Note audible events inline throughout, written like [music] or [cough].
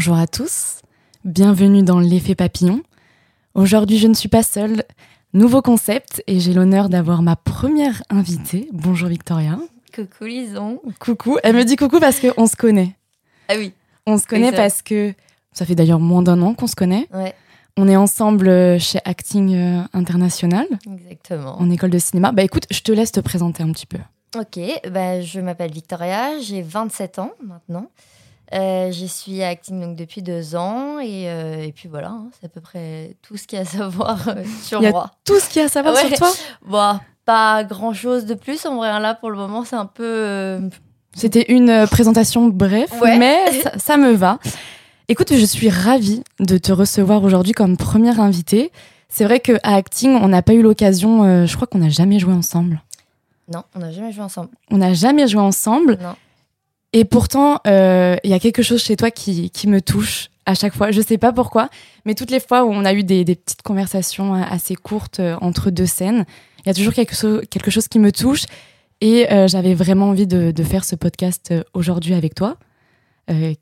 Bonjour à tous, bienvenue dans l'effet papillon. Aujourd'hui, je ne suis pas seule. Nouveau concept et j'ai l'honneur d'avoir ma première invitée. Bonjour Victoria. Coucou Lison. Coucou. Elle me dit coucou parce qu'on se connaît. Ah oui. On se connaît parce que ça fait d'ailleurs moins d'un an qu'on se connaît. Ouais, On est ensemble euh, chez Acting euh, International, exactement. en école de cinéma. Bah écoute, je te laisse te présenter un petit peu. Ok, bah, je m'appelle Victoria, j'ai 27 ans maintenant. Euh, je suis acting donc depuis deux ans et, euh, et puis voilà, hein, c'est à peu près tout ce qu'il y a à savoir euh, [laughs] sur Il y a moi. Tout ce qu'il y a à savoir Ouais. sur toi [laughs] Bon, pas grand chose de plus en vrai, hein, là pour le moment c'est un peu. euh, C'était une présentation bref, Ouais. mais [laughs] ça, ça me va. Écoute, je suis ravie de te recevoir aujourd'hui comme première invitée. C'est vrai qu'à Acting, on n'a pas eu l'occasion, je crois qu'on n'a jamais joué ensemble. Non, on n'a jamais joué ensemble. On n'a jamais joué ensemble. Non. Et pourtant, euh, il y a quelque chose chez toi qui, qui me touche à chaque fois. Je sais pas pourquoi, mais toutes les fois où on a eu des, des petites conversations assez courtes euh, entre deux scènes, il y a toujours quelque, chose quelque chose qui me touche. Et euh, j'avais vraiment envie de, de faire ce podcast aujourd'hui avec toi,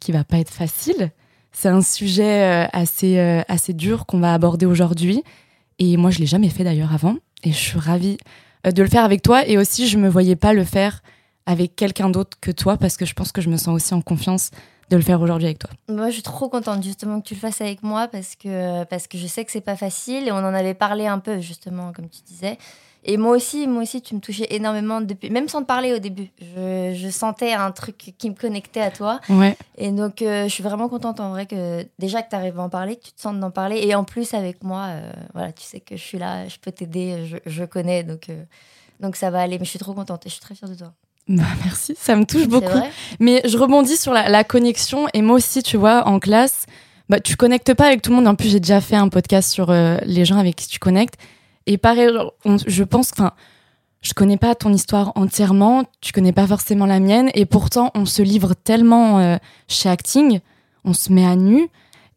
qui va pas être facile. C'est un sujet assez, assez dur qu'on va aborder aujourd'hui. Et moi, je l'ai jamais fait d'ailleurs avant. Et je suis ravie de le faire avec toi. Et aussi, je me voyais pas le faire avec quelqu'un d'autre que toi parce que je pense que je me sens aussi en confiance de le faire aujourd'hui avec toi. Moi, je suis trop contente justement que tu le fasses avec moi parce que, parce que je sais que c'est pas facile et on en avait parlé un peu justement, comme tu disais. Et moi aussi, moi aussi, tu me touchais énormément depuis, même sans te parler au début. Je, je sentais un truc qui me connectait à toi. Ouais. Et donc, euh, je suis vraiment contente en vrai que déjà que tu arrives à en parler, que tu te sentes d'en parler. Et en plus, avec moi, euh, voilà, tu sais que je suis là, je peux t'aider, je, je connais. Donc, euh, donc, ça va aller. Mais je suis trop contente et je suis très fière de toi. Bah, [laughs] merci, ça me touche beaucoup. Mais je rebondis sur la, la connexion. Et moi aussi, tu vois, en classe, bah, tu connectes pas avec tout le monde. En plus, j'ai déjà fait un podcast sur euh, les gens avec qui tu connectes. Et pareil, on- je pense, enfin, je connais pas ton histoire entièrement. Tu connais pas forcément la mienne. Et pourtant, on se livre tellement euh, chez Acting. On se met à nu.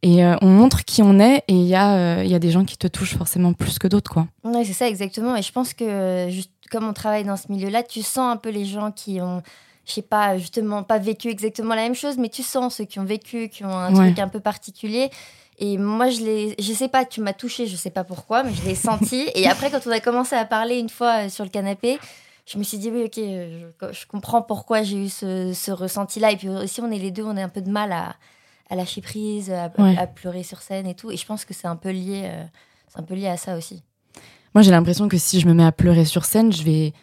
Et euh, on montre qui on est. Et il y, a, il y a des gens qui te touchent forcément plus que d'autres, quoi. Oui, c'est ça, exactement. Et je pense que, juste comme on travaille dans ce milieu-là, tu sens un peu les gens qui ont, je sais pas, justement, pas vécu exactement la même chose, mais tu sens ceux qui ont vécu, qui ont un Ouais. truc un peu particulier. Et moi, je l'ai, je sais pas, tu m'as touché, je sais pas pourquoi, mais je l'ai senti. [laughs] Et après, quand on a commencé à parler une fois euh, sur le canapé, je me suis dit, oui, ok, euh, je, je comprends pourquoi j'ai eu ce, ce ressenti-là. Et puis aussi, on est les deux, on a un peu de mal à, à lâcher prise, à, Ouais. à pleurer sur scène et tout. Et je pense que c'est un peu lié, euh, c'est un peu lié à ça aussi. Moi, j'ai l'impression que si je me mets à pleurer sur scène, je vais,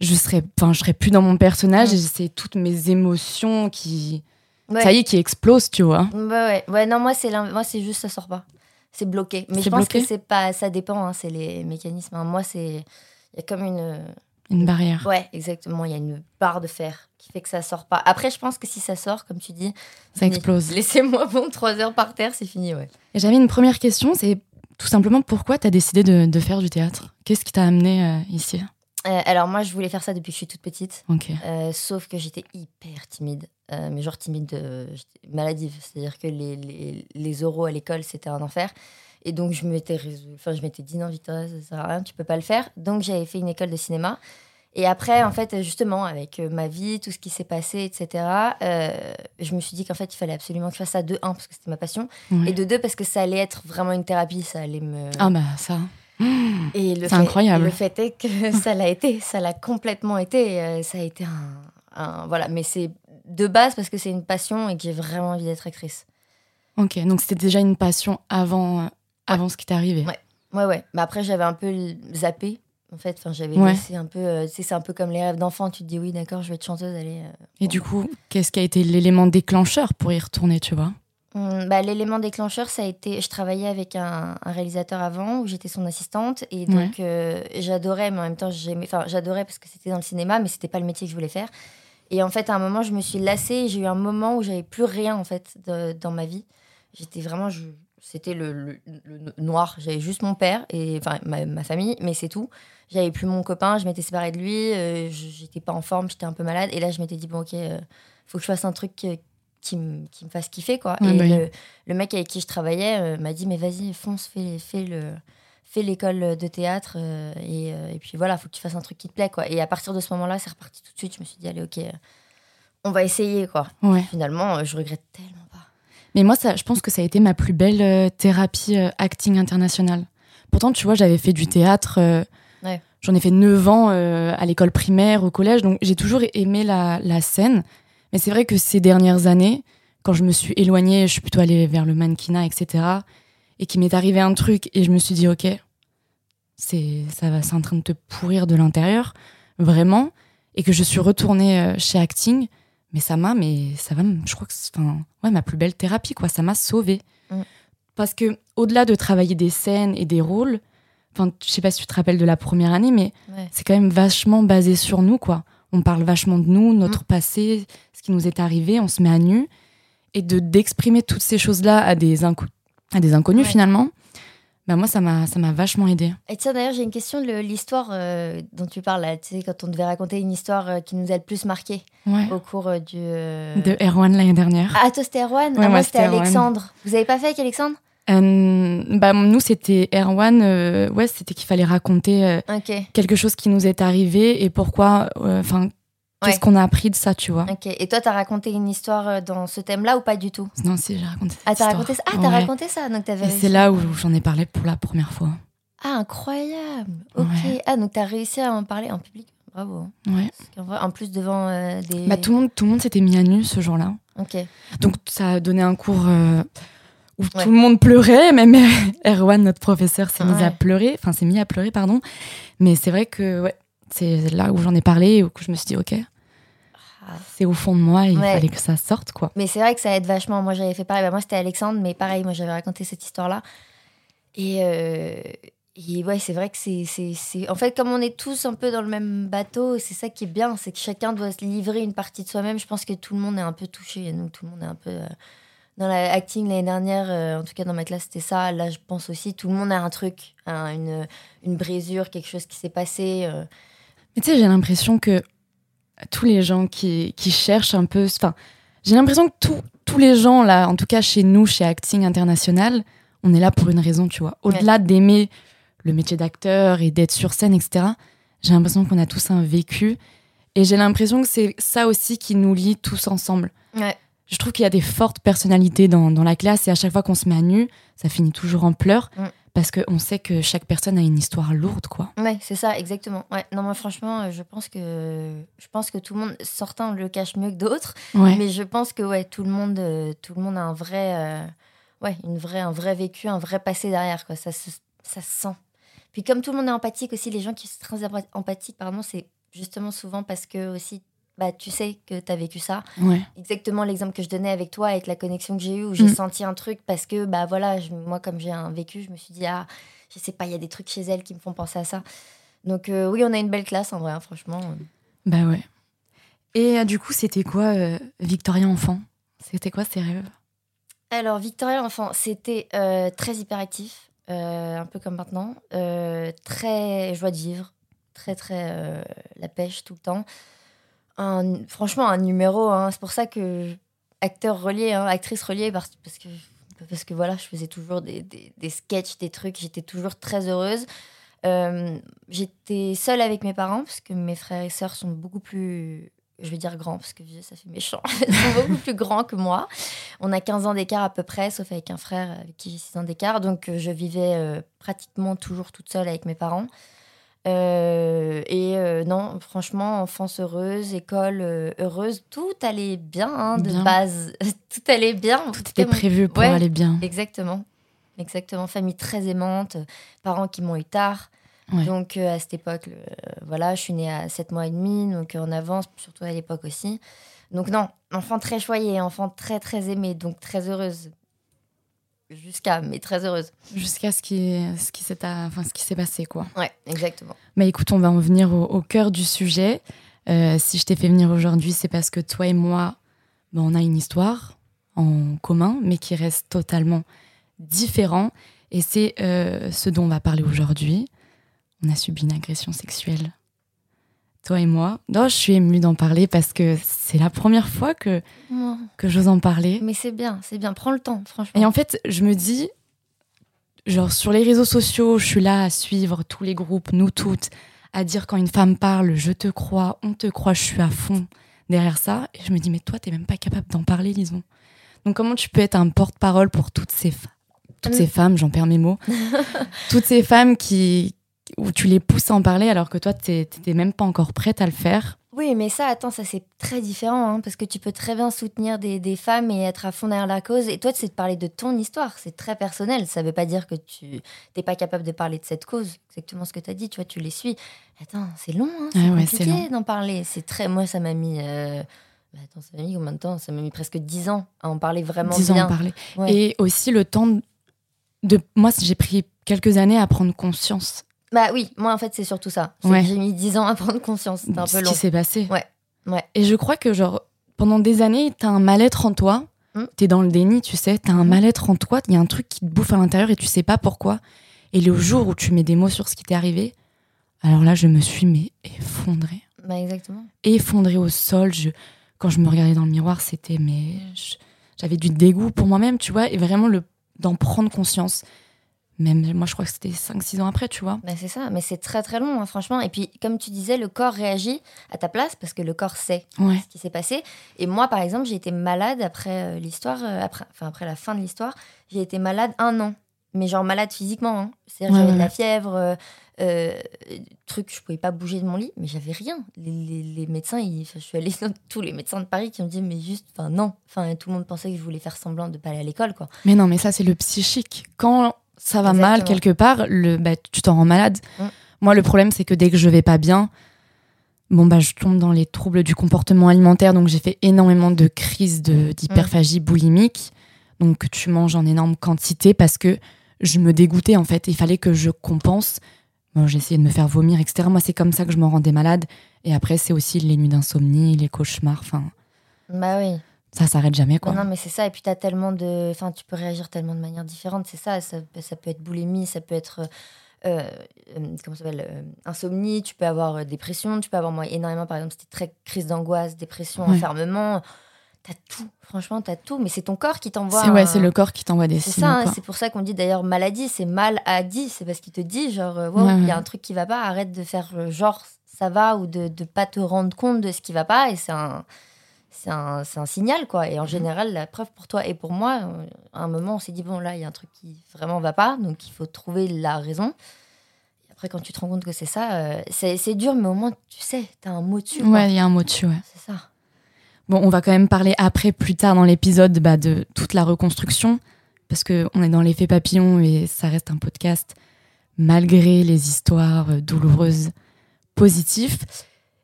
je serai, enfin, je serai plus dans mon personnage Mm. et c'est toutes mes émotions qui, Ouais. ça y est, qui explosent, tu vois. Ouais, ouais. Ouais, non, moi, c'est moi, c'est juste, ça sort pas. C'est bloqué. Mais je pense bloqué que c'est pas, ça dépend, hein, c'est les mécanismes. hein. Moi, c'est, il y a comme une, Une barrière. ouais, exactement, il y a une barre de fer qui fait que ça sort pas. Après, je pense que si ça sort, comme tu dis, Ça fini. explose. Laissez-moi [laughs] bon trois heures par terre, c'est fini, ouais. Et j'avais une première question, c'est tout simplement pourquoi tu as décidé de, de faire du théâtre? Qu'est-ce qui t'a amené euh, ici? Euh, alors moi, je voulais faire ça depuis que je suis toute petite. Ok. Euh, sauf que j'étais hyper timide. Euh, mais genre timide, euh, maladive. C'est-à-dire que les, les, les oraux à l'école, c'était un enfer. Et donc, je m'étais résolu- enfin, je m'étais dit non, Victoria, ça sert à rien, tu peux pas le faire. Donc, j'avais fait une école de cinéma. Et après, en fait, justement, avec euh, ma vie, tout ce qui s'est passé, etc., euh, je me suis dit qu'en fait, il fallait absolument que je fasse ça de un, parce que c'était ma passion, et de deux, parce que ça allait être vraiment une thérapie, ça allait me. Ah bah ça. Et le C'est fait- incroyable. Le fait est que [laughs] ça l'a été, ça l'a complètement été. euh, ça a été un, un- voilà, mais c'est de base parce que c'est une passion et que j'ai vraiment envie d'être actrice. Ok, donc c'était déjà une passion avant, avant ce qui t'est arrivé. Ouais. Ouais, ouais. Mais après, j'avais un peu zappé. En fait, enfin, j'avais Ouais. laissé un peu. euh, c'est un peu comme les rêves d'enfant. Tu te dis oui, d'accord, je vais être chanteuse, allez. euh. Et du coup, qu'est-ce qui a été l'élément déclencheur pour y retourner, tu vois? Hum, bah, L'élément déclencheur, ça a été. Je travaillais avec un, un réalisateur avant où j'étais son assistante et donc euh, j'adorais, mais en même temps j'aimais. Enfin, j'adorais parce que c'était dans le cinéma, mais c'était pas le métier que je voulais faire. Et en fait, à un moment, je me suis lassée. J'ai eu un moment où j'avais plus rien en fait de- dans ma vie. J'étais vraiment. je- C'était le, le- le noir. J'avais juste mon père et enfin ma, ma famille, mais c'est tout. J'avais plus mon copain. Je m'étais séparée de lui. euh, j'étais pas en forme. J'étais un peu malade. Et là, je m'étais dit bon ok, euh, faut que je fasse un truc euh, qui, me- qui me fasse kiffer quoi. Et bah oui. le, le mec avec qui je travaillais euh, m'a dit mais vas-y fonce fais, fais le fais l'école de théâtre et, et puis voilà faut que tu fasses un truc qui te plaît quoi et à partir de ce moment là c'est reparti tout de suite je me suis dit allez ok on va essayer quoi Ouais. finalement je regrette tellement Mais moi, ça, je pense que ça a été ma plus belle euh, thérapie euh, acting international. Pourtant, tu vois, j'avais fait du théâtre. euh, Ouais. J'en ai fait 9 ans euh, à l'école primaire, au collège. Donc, j'ai toujours aimé la, la scène. Mais c'est vrai que ces dernières années, quand je me suis éloignée, je suis plutôt allée vers le mannequinat, etc. Et qu'il m'est arrivé un truc et je me suis dit, OK, c'est ça va, c'est en train de te pourrir de l'intérieur, vraiment. Et que je suis retournée chez Acting. Mais ça m'a, mais ça va, je crois que c'est enfin, ouais, ma plus belle thérapie, quoi. Ça m'a sauvée. Mm. Parce que, au-delà de travailler des scènes et des rôles, enfin, je sais pas si tu te rappelles de la première année, mais Ouais. c'est quand même vachement basé sur nous, quoi. On parle vachement de nous, notre passé, ce qui nous est arrivé, on se met à nu. Et de d'exprimer toutes ces choses-là à des, inco- à des inconnus, Ouais. finalement, bah moi, ça m'a ça m'a vachement aidé. Et tiens, d'ailleurs, j'ai une question de l'histoire euh, dont tu parles, là, tu sais, quand on devait raconter une histoire euh, qui nous a le plus marqué Ouais. au cours euh, du. euh, De Erwan l'année dernière. Ah, toi, c'était Erwan Ouais, Ah, moi, c'était. Alexandre. Vous avez pas fait avec Alexandre? Bah, nous, c'était Erwan. ouais, c'était qu'il fallait raconter quelque chose qui nous est arrivé et pourquoi. Enfin, qu'est-ce Ouais. qu'on a appris de ça, tu vois. ok. Et toi, t'as raconté une histoire euh, dans ce thème-là ou pas du tout? Non, si, j'ai raconté cette Ah, t'as histoire. raconté ça? Ah, t'as Ouais. raconté ça Donc, t'avais c'est là où j'en ai parlé pour la première fois. Ah, incroyable Ok. Ouais. Ah, donc t'as réussi à en parler en public Bravo. hein. Ouais. Vrai, en plus, devant euh, des. Bah, tout le monde, tout le monde s'était mis à nu ce jour-là. Ok. Donc ça a donné un cours euh, où tout le monde pleurait, même [laughs] Erwan, notre professeur, s'est mis à pleurer, enfin s'est mis à pleurer, pardon. Mais c'est vrai que ouais, c'est là où j'en ai parlé où je me suis dit ok, Ah. c'est au fond de moi, il Ouais. fallait que ça sorte quoi. Mais c'est vrai que ça aide vachement. Moi, j'avais fait pareil. Bah, moi, c'était Alexandre, mais pareil, moi, j'avais raconté cette histoire-là. Et, euh, et ouais, c'est vrai que c'est, En fait, comme on est tous un peu dans le même bateau, c'est ça qui est bien, c'est que chacun doit se livrer une partie de soi-même. Je pense que tout le monde est un peu touché. Nous, tout le monde est un peu. euh, Dans la acting l'année dernière, euh, en tout cas dans ma classe, c'était ça. Là, je pense aussi, tout le monde a un truc, un- une, une brisure, quelque chose qui s'est passé. Mais tu sais, j'ai l'impression que tous les gens qui, qui cherchent un peu, enfin, j'ai l'impression que tous- tous les gens là, en tout cas chez nous, chez Acting International, on est là pour une raison, tu vois. Au-delà d'aimer le métier d'acteur et d'être sur scène, etc. J'ai l'impression qu'on a tous un vécu et j'ai l'impression que c'est ça aussi qui nous lie tous ensemble. Ouais. Je trouve qu'il y a des fortes personnalités dans, dans la classe et à chaque fois qu'on se met à nu, ça finit toujours en pleurs Mm. Parce qu'on sait que chaque personne a une histoire lourde, quoi. Ouais, c'est ça, exactement. Ouais, non, moi, franchement, euh, je pense que je pense que tout le monde, certains le cachent mieux que d'autres, Ouais. mais je pense que ouais, tout le monde, euh, tout le monde a un vrai, euh, ouais, une vraie, un vrai vécu, un vrai passé derrière, quoi. Ça, se- ça se sent. Puis comme tout le monde est empathique aussi, les gens qui sont très empa- empathiques, pardon, c'est justement souvent parce que aussi, bah, tu sais que tu as vécu ça. Ouais. Exactement l'exemple que je donnais avec toi, avec la connexion que j'ai eue, où j'ai Mm. senti un truc parce que, bah voilà, je- moi, comme j'ai un vécu, je me suis dit, ah, je sais pas, il y a des trucs chez elle qui me font penser à ça. Donc, euh, oui, on a une belle classe en vrai, hein, franchement. Bah ouais. Et euh, du coup, c'était quoi euh, Victoria enfant? C'était quoi ses rêves? Alors, Victoria, enfant, c'était euh, très hyperactif, un peu comme maintenant, très joie de vivre, très, très la pêche tout le temps. Franchement, un numéro, hein, c'est pour ça que acteur relié, hein, actrice reliée, parce, parce que parce que voilà, je faisais toujours des, des, des sketchs, des trucs, j'étais toujours très heureuse. Euh, j'étais seule avec mes parents, parce que mes frères et sœurs sont beaucoup plus, je vais dire grands, parce que ça fait méchant, [laughs] ils sont beaucoup plus grands que moi. On a 15 ans d'écart à peu près, sauf avec un frère avec qui j'ai 6 ans d'écart. Donc, euh, je vivais euh, pratiquement toujours toute seule avec mes parents. Euh, et euh, non, franchement, enfance heureuse, école euh, heureuse, tout allait bien hein, de Bien. base. [laughs] tout allait bien. Tout était prévu pour Ouais. aller bien. Exactement. Exactement. Famille très aimante, parents qui m'ont eu tard. Ouais. Donc, à cette époque, voilà, je suis née à 7 mois et demi, donc en avance, surtout à l'époque aussi. Donc, non, enfant très choyée, enfant très, très aimée, donc très heureuse. Jusqu'à, mais très heureuse. Jusqu'à ce qui, ce qui s'est enfin, ce qui s'est passé, quoi. Ouais, exactement. Bah écoute, on va en venir au, au cœur du sujet. Euh, si je t'ai fait venir aujourd'hui, c'est parce que toi et moi, bah, on a une histoire en commun, mais qui reste totalement différent. Et c'est euh, ce dont on va parler aujourd'hui. On a subi une agression sexuelle. Toi et moi. Non, je suis émue d'en parler parce que c'est la première fois que, que j'ose en parler. Mais c'est bien, c'est bien. Prends le temps, franchement. Et en fait, je me dis, genre sur les réseaux sociaux, je suis là à suivre tous les groupes, nous toutes, à dire quand une femme parle, je te crois, on te croit, je suis à fond derrière ça. Et je me dis, mais toi, t'es même pas capable d'en parler, Lison. Donc comment tu peux être un porte-parole pour toutes ces femmes toutes Mm. ces femmes, j'en perds mes mots, [laughs] toutes ces femmes qui où tu les pousses à en parler alors que toi t'étais même pas encore prête à le faire. Oui, mais ça, attends, ça c'est très différent, hein, parce que tu peux très bien soutenir des, des femmes et être à fond derrière la cause. Et toi, c'est de parler de ton histoire, c'est très personnel. Ça veut pas dire que tu n'es pas capable de parler de cette cause. Exactement ce que tu as dit, tu vois, tu les suis. Attends, c'est long, hein, c'est Ah ouais, compliqué d'en parler. C'est très. Moi, ça m'a mis. euh, bah, Attends, ça m'a mis combien de temps? Ça m'a mis presque 10 ans à en parler vraiment 10 ans à bien. en parler. Ouais. Et aussi le temps de moi j'ai pris quelques années à prendre conscience Bah oui, moi en fait, c'est surtout ça. C'est Ouais. J'ai mis 10 ans à prendre conscience. C'était un peu ce long. qui s'est passé. Ouais, ouais. Et je crois que genre pendant des années, t'as un mal-être en toi. Mm. T'es dans le déni, tu sais. T'as un Mhm. mal-être en toi. Il y a un truc qui te bouffe à l'intérieur et tu sais pas pourquoi. Et le jour où tu mets des mots sur ce qui t'est arrivé, alors là, je me suis mais effondrée, Bah exactement. effondrée au sol. Je, quand je me regardais dans le miroir, c'était mais j'avais du dégoût pour moi-même, tu vois. Et vraiment le d'en prendre conscience. Même moi, je crois que c'était 5-6 ans après, tu vois. Bah, c'est ça, mais c'est très très long, hein, franchement. Et puis, comme tu disais, le corps réagit à ta place parce que le corps sait Ouais. ce qui s'est passé. Et moi, par exemple, j'ai été malade après euh, l'histoire, euh, après, enfin après la fin de l'histoire, j'ai été malade un an. Mais genre malade physiquement. Hein. C'est-à-dire Ouais, j'avais de la fièvre, euh, euh, truc, je pouvais pas bouger de mon lit, mais j'avais rien. Les, les- les médecins, ils- je suis allée [laughs] dans tous les médecins de Paris qui me dit mais juste, enfin non. Enfin, tout le monde pensait que je voulais faire semblant de pas aller à l'école, quoi. Mais non, mais ça, c'est le psychique. Quand ça va mal quelque part, le, bah, tu t'en rends malade. Mm. Moi, le problème, c'est que dès que je vais pas bien, bon, bah, je tombe dans les troubles du comportement alimentaire. Donc, j'ai fait énormément de crises de- d'hyperphagie boulimique. Donc, tu manges en énorme quantité parce que je me dégoûtais, en fait. Il fallait que je compense. Bon, j'ai essayé de me faire vomir, etc. Moi, c'est comme ça que je me rendais malade. Et après, c'est aussi les nuits d'insomnie, les cauchemars. Enfin, Bah oui. Ça s'arrête jamais, quoi. Non, non, mais c'est ça. Et puis, tu as tellement de. Enfin, tu peux réagir tellement de manières différentes. C'est ça. ça. peut- Ça peut être boulimie, ça peut être. euh, euh, comment ça s'appelle euh, Insomnie, tu peux avoir euh, dépression, tu peux avoir, moi, énormément, par exemple, c'était très crise d'angoisse, dépression, Ouais. enfermement. T'as tout. Franchement, t'as tout. Mais c'est ton corps qui t'envoie. C'est ouais, un- c'est le corps qui t'envoie des C'est signaux. ça, hein, c'est pour ça qu'on dit d'ailleurs maladie, c'est mal à dit, c'est parce qu'il te dit genre, euh, wow, Ouais, il y a un truc qui va pas, arrête de faire euh, genre ça va ou de ne pas te rendre compte de ce qui va pas et c'est un, c'est un, signal quoi. Mhm. Et en général, la preuve pour toi et pour moi, euh, à un moment on s'est dit bon là il y a un truc qui vraiment va pas, donc il faut trouver la raison. Et après quand tu te rends compte que c'est ça, euh, c'est dur mais au moins tu sais, t'as un mot dessus. quoi. Ouais, il y a un mot dessus, ouais. C'est ça. Bon, on va quand même parler après, plus tard dans l'épisode, bah, de toute la reconstruction, parce qu'on est dans l'effet papillon et ça reste un podcast, malgré les histoires euh, douloureuses, positives.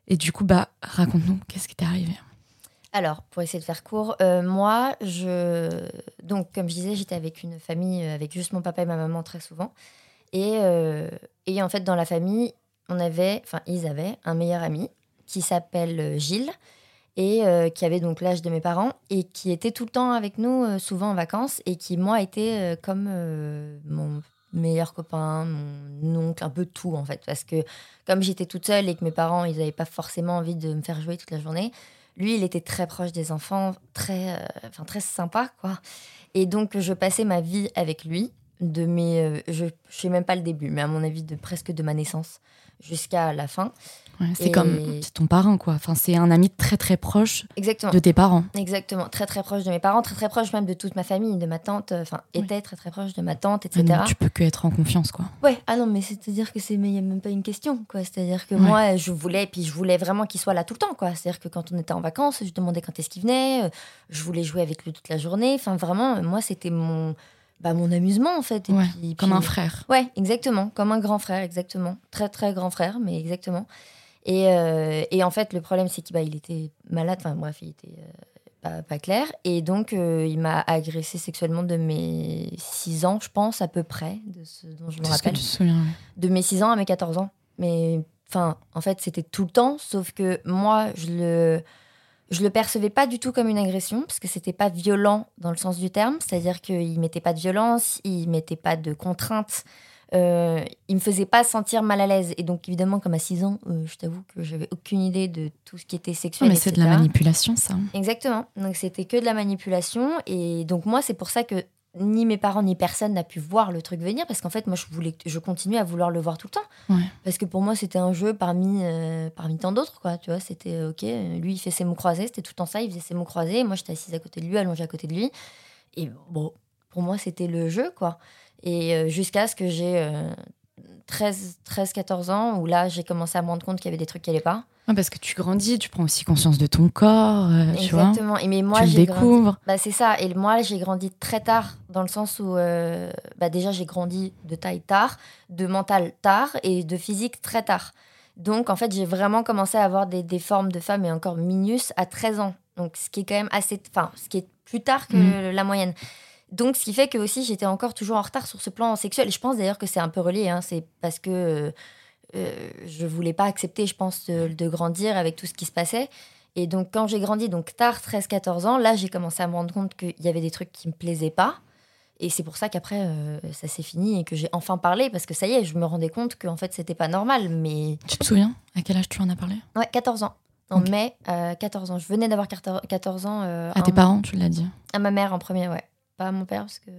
Et du coup, bah, raconte-nous, qu'est-ce qui t'est arrivé? Alors, pour essayer de faire court, euh, moi, je. Donc, comme je disais, j'étais avec une famille euh, avec juste mon papa et ma maman très souvent. Et, euh, et en fait, dans la famille, on avait, enfin, ils avaient un meilleur ami qui s'appelle Gilles et qui avait donc l'âge de mes parents et qui était tout le temps avec nous, souvent en vacances, et qui, moi, était comme mon meilleur copain, mon oncle, un peu tout en fait. Parce que comme j'étais toute seule et que mes parents, ils n'avaient pas forcément envie de me faire jouer toute la journée, lui, il était très proche des enfants, très, euh, très sympa, quoi. Et donc, je passais ma vie avec lui, de mes, euh, je ne sais même pas le début, mais à mon avis, de presque de ma naissance jusqu'à la fin. Ouais, C'est Et- comme, c'est ton parrain, quoi. Enfin, c'est un ami très très proche Exactement. de tes parents. Exactement, très très proche de mes parents, très très proche même de toute ma famille, de ma tante, euh, enfin était très très proche de ma tante, etc. donc tu peux que être en confiance, quoi. Ouais, ah non, mais c'est-à-dire que c'est mais y a même pas une question, quoi. C'est-à-dire que Ouais. moi, je voulais, puis je voulais vraiment qu'il soit là tout le temps, quoi. C'est-à-dire que quand on était en vacances, je demandais quand est-ce qu'il venait, euh, je voulais jouer avec lui toute la journée. Enfin, vraiment, euh, moi, c'était mon, bah, mon amusement, en fait. Et Ouais, puis- Comme puis- un frère. Ouais, exactement, comme un grand frère, exactement. Très, très grand frère, mais exactement. Et, euh, et en fait, le problème, c'est qu'il bah, il était malade, enfin bref, il était euh, pas, pas clair. Et donc, euh, il m'a agressé sexuellement de mes 6 ans, je pense, à peu près, de ce dont je me que rappelle. tu te souviens. ouais? De mes 6 ans à mes 14 ans. Mais enfin, en fait, c'était tout le temps, sauf que moi, je le. Je le percevais pas du tout comme une agression, parce que c'était pas violent dans le sens du terme, c'est-à-dire qu'il mettait pas de violence, il mettait pas de contraintes, euh, il me faisait pas sentir mal à l'aise. Et donc, évidemment, comme à 6 ans, euh, je t'avoue que j'avais aucune idée de tout ce qui était Ouais, sexuel. mais c'est de la manipulation, ça. Exactement. Donc, c'était que de la manipulation. Et donc, moi, c'est pour ça que ni mes parents ni personne n'a pu voir le truc venir parce qu'en fait moi je voulais je continuais à vouloir le voir tout le temps parce que pour moi c'était un jeu parmi euh, parmi tant d'autres quoi tu vois c'était euh, ok lui il fait ses mots croisés c'était tout le temps ça il faisait ses mots croisés moi j'étais assise à côté de lui allongée à côté de lui et bon pour moi c'était le jeu quoi et euh, jusqu'à ce que j'ai 13 13 14 ans où là j'ai commencé à me rendre compte qu'il y avait des trucs qui allaient pas parce que tu grandis, tu prends aussi conscience de ton corps, euh, Exactement. et mais moi, tu le découvres. Bah, c'est ça. Et moi, j'ai grandi très tard, dans le sens où, euh, bah, déjà, j'ai grandi de taille tard, de mental tard et de physique très tard. Donc, en fait, j'ai vraiment commencé à avoir des, des, formes de femmes et encore minus à 13 ans. Donc, ce qui est quand même assez. Enfin, ce qui est plus tard que mm. la moyenne. Donc, ce qui fait que aussi, j'étais encore toujours en retard sur ce plan sexuel. Et je pense d'ailleurs que c'est un peu relié. Hein. C'est parce que. Euh, euh, je voulais pas accepter, je pense, de, grandir avec tout ce qui se passait. Et donc, quand j'ai grandi, donc tard, 13-14 ans, là, j'ai commencé à me rendre compte qu'il y avait des trucs qui me plaisaient pas. Et c'est pour ça qu'après, euh, ça s'est fini et que j'ai enfin parlé parce que ça y est, je me rendais compte qu'en fait, c'était pas normal. Mais. Tu te souviens à quel âge tu en as parlé? Ouais, 14 ans. En mai, 14 ans. Je venais d'avoir 14 ans. Euh, à tes parents, tu l'as dit À ma mère en premier, ouais pas à mon père parce que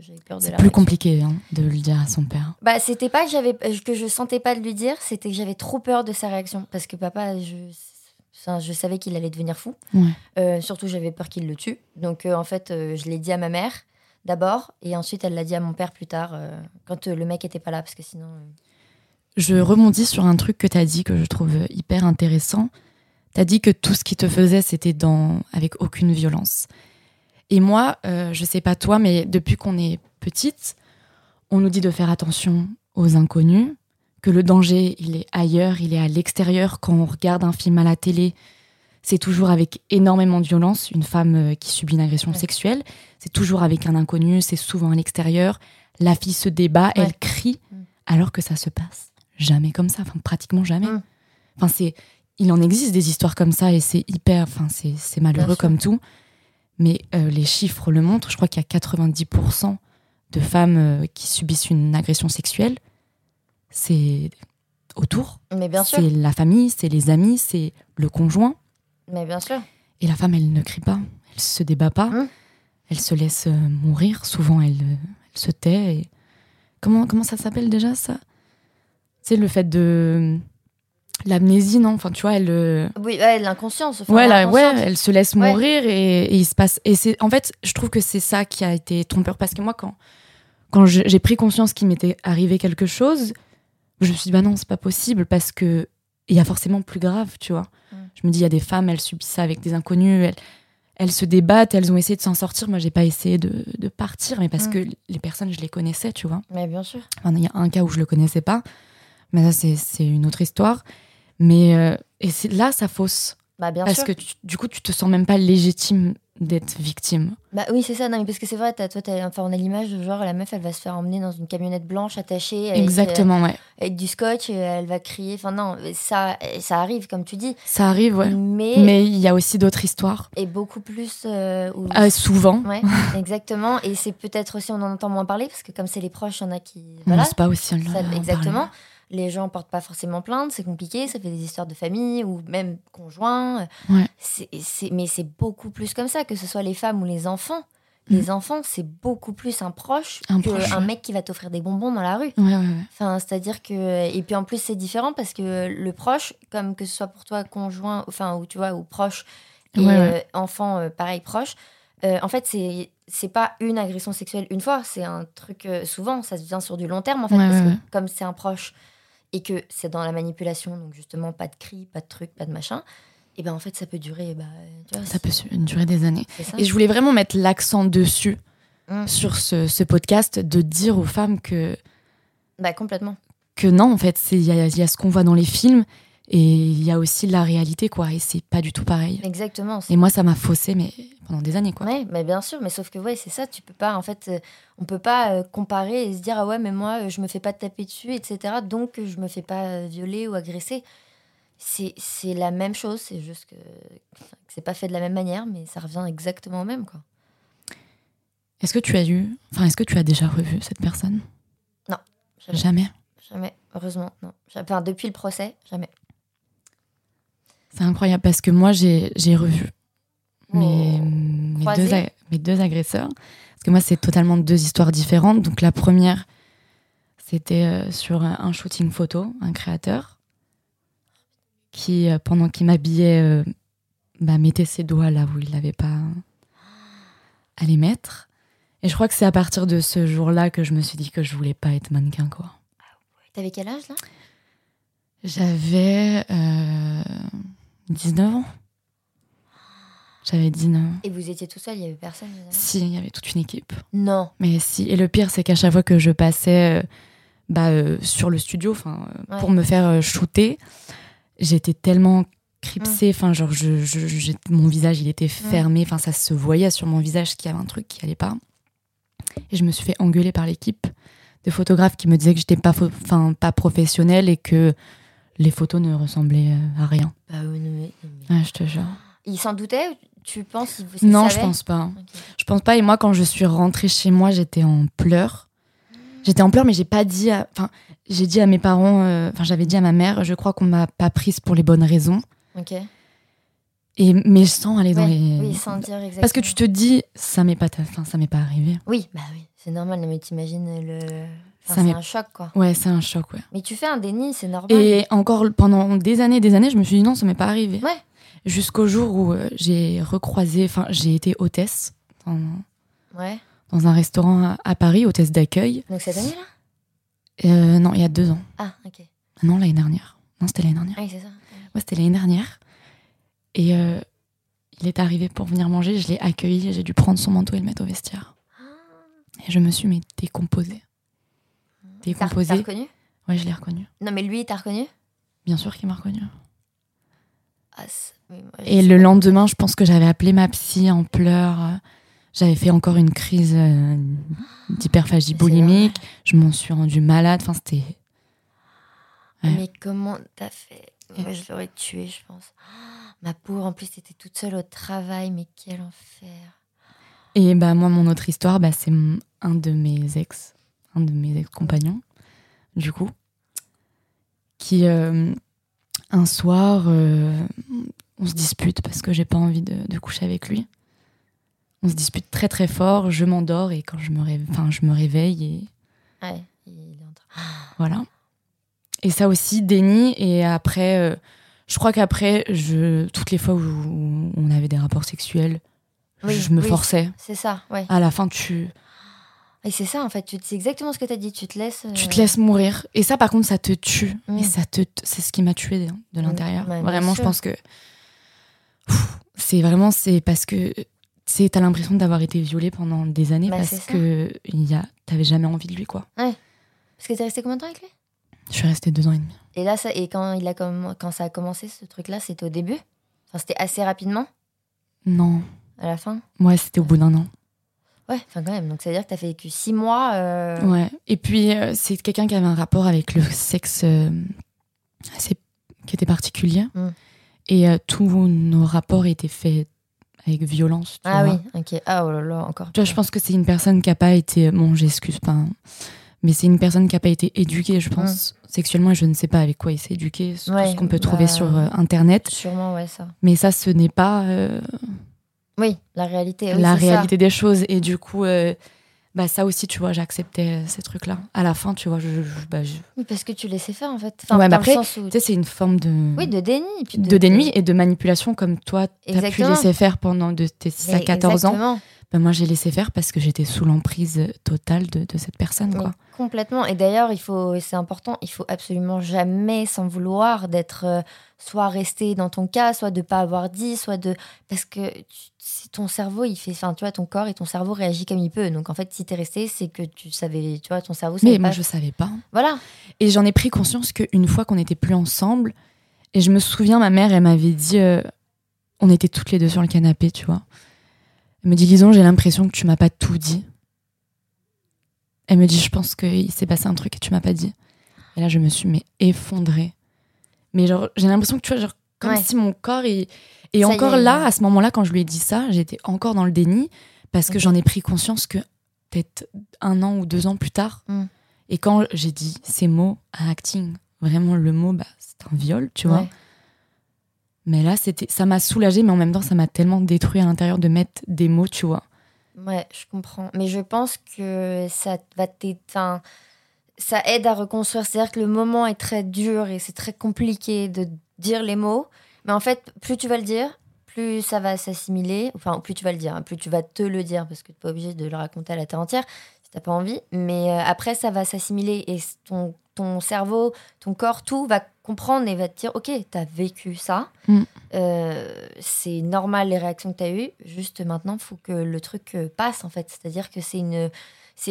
j'avais peur de C'est plus compliqué hein, de le dire à son père. Bah, c'était pas que, j'avais, que je sentais pas de lui dire, c'était que j'avais trop peur de sa réaction. Parce que papa, je, je savais qu'il allait devenir fou. Euh, surtout, j'avais peur qu'il le tue. Donc, euh, en fait, euh, je l'ai dit à ma mère d'abord, et ensuite, elle l'a dit à mon père plus tard, quand le mec était pas là, parce que sinon. Je rebondis sur un truc que tu as dit que je trouve hyper intéressant. Tu as dit que tout ce qui te faisait, c'était dans... avec aucune violence. Et moi, euh, je sais pas toi, mais depuis qu'on est petite, on nous dit de faire attention aux inconnus, que le danger, il est ailleurs, il est à l'extérieur. Quand on regarde un film à la télé, c'est toujours avec énormément de violence. Une femme euh, qui subit une agression sexuelle, c'est toujours avec un inconnu, c'est souvent à l'extérieur. La fille se débat, elle crie, mm. alors que ça se passe jamais comme ça, enfin pratiquement jamais. Mm. Enfin, c'est, il en existe des histoires comme ça et c'est hyper, enfin c'est malheureux comme tout. Mais euh, les chiffres le montrent. Je crois qu'il y a 90% de femmes euh, qui subissent une agression sexuelle. C'est autour. Mais bien sûr. C'est la famille, c'est les amis, c'est le conjoint. Mais bien sûr. Et la femme, elle ne crie pas, elle se débat pas, hum. elle se laisse euh, mourir. Souvent, elle, elle se tait. Et... Comment, comment ça s'appelle déjà ça? C'est le fait de l'amnésie, non? Enfin, tu vois, elle. Euh, oui, l'inconscience. ouais, ouais, elle se laisse mourir et, il se passe. Et c'est, en fait, je trouve que c'est ça qui a été trompeur parce que moi, quand, quand j'ai pris conscience qu'il m'était arrivé quelque chose, je me suis dit, bah non, c'est pas possible parce que il y a forcément plus grave, tu vois. Mm. Je me dis, il y a des femmes, elles subissent ça avec des inconnus, elles, elles se débattent, elles ont essayé de s'en sortir. Moi, j'ai pas essayé de, de, partir, mais parce mm. que les personnes, je les connaissais, tu vois. Mais bien sûr. il y a un cas où je le connaissais pas, mais ça, c'est une autre histoire. Mais euh, et là, ça fausse. Bah, bien parce que du coup, tu te sens même pas légitime d'être victime. Bah oui, c'est ça. Non, mais parce que c'est vrai, toi, enfin, on a l'image de genre la meuf, elle va se faire emmener dans une camionnette blanche attachée. Avec, Exactement, ouais. Avec du scotch, elle va crier. Enfin, non, ça, ça arrive, comme tu dis. Ça arrive, ouais. Mais il y a aussi d'autres histoires. Et beaucoup plus. Euh, ah, souvent. Ouais, [laughs] exactement. Et c'est peut-être aussi, on en entend moins parler, parce que comme c'est les proches, il y en a qui. Voilà. c'est pas aussi. Ça, exactement les gens portent pas forcément plainte, c'est compliqué, ça fait des histoires de famille ou même conjoints. mais c'est beaucoup plus comme ça, que ce soit les femmes ou les enfants. Mm. Les enfants, c'est beaucoup plus un proche qu'un mec qui va t'offrir des bonbons dans la rue. enfin, c'est-à-dire que et puis en plus c'est différent parce que le proche, comme que ce soit pour toi conjoint, enfin ou tu vois ou proche et euh, enfant, euh, pareil proche. Euh, en fait, c'est c'est pas une agression sexuelle une fois, c'est un truc souvent, ça se vient sur du long terme en fait, parce que comme c'est un proche, et que c'est dans la manipulation, donc justement pas de cris, pas de trucs, pas de machin, et ben en fait ça peut durer. Bah, ça peut durer des années. Et je voulais vraiment mettre l'accent dessus, mmh. sur ce, ce, podcast, de dire aux femmes que. Bah complètement. Que non, en fait, il y a, y a, ce qu'on voit dans les films, et il y a aussi la réalité, quoi. Et c'est pas du tout pareil. Exactement. Et moi, ça m'a faussé, mais pendant des années, quoi. Ouais, mais bien sûr. Mais sauf que, ouais, c'est ça. Tu peux pas, en fait, euh, on peut pas euh, comparer et se dire, ah ouais, mais moi, euh, je me fais pas taper dessus, etc. Donc, je me fais pas violer ou agresser. C'est la même chose. C'est juste que, que c'est pas fait de la même manière, mais ça revient exactement au même, quoi. Est-ce que tu as eu, enfin, est-ce que tu as déjà revu cette personne? Non. Jamais. Jamais? Jamais. Heureusement, non. Enfin, depuis le procès, jamais. C'est incroyable parce que moi, j'ai revu mes, oh, mes, deux, mes, deux, agresseurs. Parce que moi, c'est totalement deux histoires différentes. Donc la première, c'était euh, sur un shooting photo, un créateur qui, euh, pendant qu'il m'habillait, euh, bah, mettait ses doigts là où il n'avait pas à les mettre. Et je crois que c'est à partir de ce jour-là que je me suis dit que je voulais pas être mannequin, quoi. T'avais quel âge là? J'avais euh, 19 ans. J'avais 19 ans. Et vous étiez tout seul, il y avait personne Si, il y avait toute une équipe. Non. Mais si. Et le pire, c'est qu'à chaque fois que je passais euh, bah, euh, sur le studio, euh, Ouais. pour me faire shooter, j'étais tellement cripsée. Enfin, genre, je, mon visage, il était fermé. Enfin, ça se voyait sur mon visage qu'il y avait un truc qui allait pas. Et je me suis fait engueuler par l'équipe de photographes qui me disaient que j'étais pas, enfin, pas professionnelle et que les photos ne ressemblaient euh, à rien. Bah oui, Ouais, je te jure. Il s'en doutait ou Tu penses Non, je pense pas. Je pense pas. Et moi, quand je suis rentrée chez moi, j'étais en pleurs. J'étais en pleurs, mais j'ai pas dit. à- Enfin, j'ai dit à mes parents. euh, Enfin, j'avais dit à ma mère. Je crois qu'on m'a pas prise pour les bonnes raisons. Ok. Et mais sans aller dans les. Oui, sans dire exactement. Parce que tu te dis, ça m'est pas, ta- enfin, ça m'est pas arrivé. Oui, bah oui, c'est normal, mais t'imagines le. Enfin, c'est un choc, quoi. Ouais, c'est un choc, ouais. Mais tu fais un déni, c'est normal. Et encore pendant des années, des années, je me suis dit non, ça m'est pas arrivé. Ouais. Jusqu'au jour où euh, j'ai recroisé. Enfin, j'ai été hôtesse dans, Ouais. dans un restaurant à, à Paris, hôtesse d'accueil. Donc cette année-là? Euh, non, il y a deux ans. Ah, ok. Non, l'année dernière. Non, c'était l'année dernière. Ah oui, c'est ça. Ouais, c'était l'année dernière. Et euh, il est arrivé pour venir manger, je l'ai accueilli, j'ai dû prendre son manteau et le mettre au vestiaire. Et je me suis mais décomposée. T'as t'as reconnu? Ouais, je l'ai reconnu. Non, mais lui, t'as reconnu? Bien sûr qu'il m'a reconnu. ah, moi, Et le pas. lendemain, je pense que j'avais appelé ma psy en pleurs. J'avais fait encore une crise euh, d'hyperphagie boulimique. Je m'en suis rendue malade. Enfin, c'était. Ouais. Mais comment t'as fait? Moi, je l'aurais tué, je pense. Ah, Ma pauvre, en plus, t'étais toute seule au travail, mais quel enfer. Et bah, moi, mon autre histoire, bah, c'est un de mes ex, un de mes ex-compagnons, du coup, qui, euh, un soir, euh, on se dispute parce que j'ai pas envie de, de coucher avec lui. On se dispute très très fort, je m'endors et quand je me, réve- enfin, je me réveille et Ouais, il voilà. Et ça aussi, déni. Et après, euh, je crois qu'après, je, toutes les fois où, où on avait des rapports sexuels, Oui, je me oui, forçais. C'est ça, ouais. À la fin, tu, Et c'est ça, en fait. tu- C'est exactement ce que t'as dit. Tu te laisses. tu euh, te laisses mourir. Et ça, par contre, ça te tue. Mm. Et ça te, c'est ce qui m'a tué de, de l'intérieur. bah, vraiment, je pense que c'est vraiment, c'est parce que c'est, t'as l'impression d'avoir été violée pendant des années Bah, parce que il y a, t'avais jamais envie de lui, quoi. Parce que t'es resté combien de temps avec lui? Je suis restée deux ans et demi. Et là, ça, et quand, il a comm- quand ça a commencé, ce truc-là, c'était au début? Enfin, C'était assez rapidement, Non, à la fin? Moi, c'était au bout d'un an. Ouais, enfin quand même. Donc, ça veut dire que t'as fait que six mois. euh, Ouais. Et puis, euh, c'est quelqu'un qui avait un rapport avec le sexe euh, assez, qui était particulier. Mm. Et tous nos rapports étaient faits avec violence. tu Ah vois. oui, ok. Ah oh là là, encore. Tu vois, je pense que c'est une personne qui n'a pas été. Bon, j'excuse pas. hein, Mais c'est une personne qui n'a pas été éduquée, je pense, sexuellement. Et je ne sais pas avec quoi il s'est éduqué. C'est tout Ouais, ce qu'on peut bah, trouver sur Internet. Sûrement, ouais, ça. Mais ça, ce n'est pas Oui, la réalité. oui, la ça. réalité des choses. Et du coup, euh, bah, ça aussi, tu vois, j'acceptais ces trucs-là. À la fin, tu vois, je, je- bah, je- Oui, parce que tu laissais faire, en fait. Ouais, mais après, où... tu sais, c'est une forme de. Oui, de déni. puis de déni et de manipulation comme toi, tu as pu laisser faire pendant de tes 6 à Mais 14 ans. Ben, moi, j'ai laissé faire parce que j'étais sous l'emprise totale de, de cette personne. Quoi. complètement. Et d'ailleurs, il faut, et c'est important, il faut absolument jamais s'en vouloir d'être euh, soit resté dans ton cas, soit de pas avoir dit, soit de parce que tu- ton cerveau, il fait, enfin, tu vois, ton corps et ton cerveau réagit comme il peut. Donc en fait, si t'es resté, c'est que tu savais, tu vois, ton cerveau. savait Mais moi, pas- je savais pas. Voilà. Et j'en ai pris conscience qu'une fois qu'on n'était plus ensemble, et je me souviens, ma mère, elle m'avait dit, euh, on était toutes les deux sur le canapé, tu vois. Elle me dit, Lison, j'ai l'impression que tu m'as pas tout dit. Elle me dit, je pense qu'il s'est passé un truc et tu m'as pas dit. Et là, je me suis mais effondrée. Mais genre, j'ai l'impression que tu vois, genre, comme Ouais. si mon corps. il- Et Ça encore est, là, à ce moment-là, quand je lui ai dit ça, j'étais encore dans le déni parce que j'en ai pris conscience que peut-être un an ou deux ans plus tard. Mm. Et quand j'ai dit ces mots à acting, vraiment le mot, bah, c'est un viol, tu vois. Mais là, c'était, ça m'a soulagée, mais en même temps, ça m'a tellement détruit à l'intérieur de mettre des mots, tu vois. Ouais, je comprends. Mais je pense que ça va. Enfin, ça aide à reconstruire. C'est-à-dire que le moment est très dur et c'est très compliqué de dire les mots. Mais en fait, plus tu vas le dire, plus ça va s'assimiler. Enfin, plus tu vas le dire, hein, plus tu vas te le dire parce que tu n'es pas obligé de le raconter à la terre entière si tu n'as pas envie. Mais euh, après, ça va s'assimiler et ton, ton cerveau, ton corps, tout va comprendre et va te dire Ok, tu as vécu ça. Mm. Euh, c'est normal les réactions que tu as eues. Juste maintenant, il faut que le truc euh, passe en fait. C'est-à-dire que c'est une.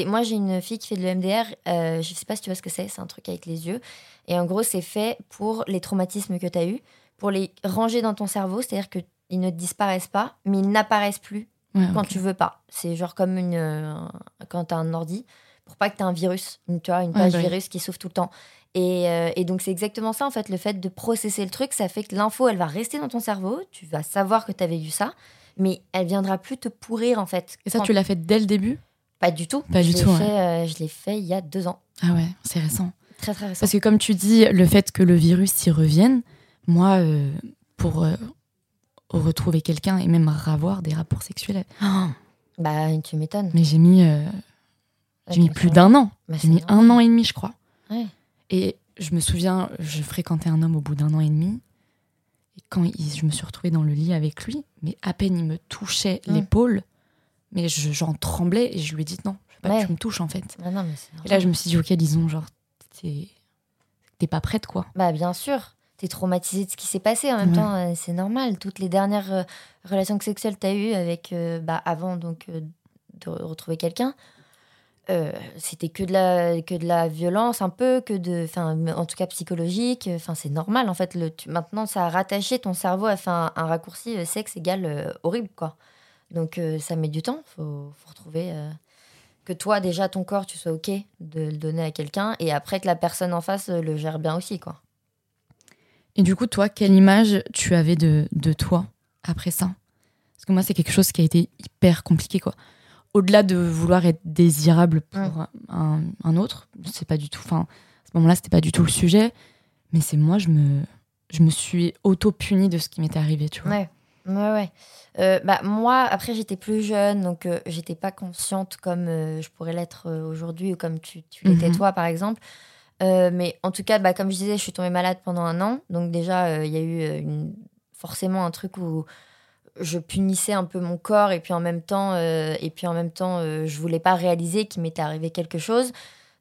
Moi, j'ai une fille qui fait de l'EMDR. Euh, je sais pas si tu vois ce que c'est. C'est un truc avec les yeux. Et en gros, c'est fait pour les traumatismes que tu as eus, pour les ranger dans ton cerveau. C'est-à-dire qu'ils ne disparaissent pas, mais ils n'apparaissent plus Ouais, quand ok. tu veux pas. C'est genre comme une, euh, quand tu as un ordi, pour pas que tu aies un virus, une, tu vois, une Ouais, page bah oui. virus qui s'ouvre tout le temps. Et, euh, et donc, c'est exactement ça, en fait, le fait de processer le truc, ça fait que l'info, elle va rester dans ton cerveau, tu vas savoir que tu as vécu ça, mais elle viendra plus te pourrir, en fait. Et ça, Quand- tu l'as fait dès le début? Pas du tout. Pas je du tout, Fait, euh, je l'ai fait il y a deux ans. Ah ouais, c'est récent. Très, très récent. Parce que comme tu dis, le fait que le virus y revienne, moi, euh, pour euh, retrouver quelqu'un et même avoir des rapports sexuels, oh, Bah, tu m'étonnes. mais j'ai mis, euh, j'ai mis plus d'un an. Bah, J'ai mis normal. un an et demi, je crois. Ouais. Et je me souviens, je fréquentais un homme au bout d'un an et demi. Et quand il- je me suis retrouvée dans le lit avec lui, mais à peine il me touchait l'épaule, mais je- j'en tremblais et je lui ai dit non, je veux pas Ouais. que tu me touches en fait. Ah non, mais Et là, je me suis dit, ok, disons, genre, t'es t'es pas prête quoi. Bah bien sûr, t'es traumatisé de ce qui s'est passé. En même Ouais. temps, euh, c'est normal. Toutes les dernières euh, relations sexuelles que t'as eues avec, euh, bah, avant donc de re- retrouver quelqu'un, euh, c'était que de la que de la violence un peu, que de, enfin, en tout cas psychologique. Enfin, c'est normal en fait. Le, tu- maintenant, ça a rattaché ton cerveau à fait un, un raccourci euh, sexe égale euh, horrible quoi. Donc ça met du temps. Faut, faut retrouver. que toi, déjà, ton corps, tu sois OK de le donner à quelqu'un et après que la personne en face le gère bien aussi, quoi. Et du coup, toi, quelle image tu avais de, de toi après ça? Parce que moi, c'est quelque chose qui a été hyper compliqué, quoi. Au-delà de vouloir être désirable pour un, un autre, c'est pas du tout. Enfin, à ce moment-là, c'était pas du tout le sujet. Mais c'est moi, je me, je me suis auto-punie de ce qui m'était arrivé, tu vois. Ouais, ouais, ouais. Euh, bah, moi, après, j'étais plus jeune, donc euh, j'étais pas consciente comme euh, je pourrais l'être euh, aujourd'hui ou comme tu, tu l'étais Mhm. toi, par exemple. Euh, mais en tout cas, bah, comme je disais, je suis tombée malade pendant un an. Donc, déjà, euh, il y a eu euh, une- forcément un truc où je punissais un peu mon corps et puis en même temps, et puis en même temps je voulais pas réaliser qu'il m'était arrivé quelque chose.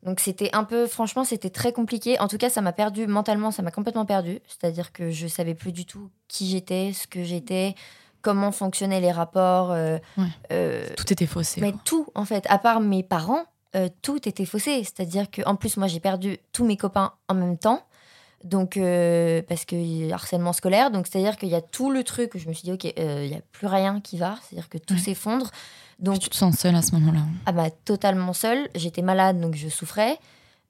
Donc c'était un peu, franchement, c'était très compliqué. En tout cas, ça m'a perdu mentalement, ça m'a complètement perdu. C'est-à-dire que je savais plus du tout qui j'étais, ce que j'étais, comment fonctionnaient les rapports. euh, Ouais. euh, Tout était faussé. mais quoi. tout, en fait, à part mes parents, euh, tout était faussé. C'est-à-dire qu'en plus, moi, j'ai perdu tous mes copains en même temps. Donc, euh, parce que y a harcèlement scolaire. Donc, c'est-à-dire qu'il y a tout le truc où je me suis dit, OK, euh, il n'y a plus rien qui va. C'est-à-dire que tout Ouais. s'effondre. Donc, Tu te sens seule à ce moment-là. ah bah, totalement seule. J'étais malade, donc je souffrais.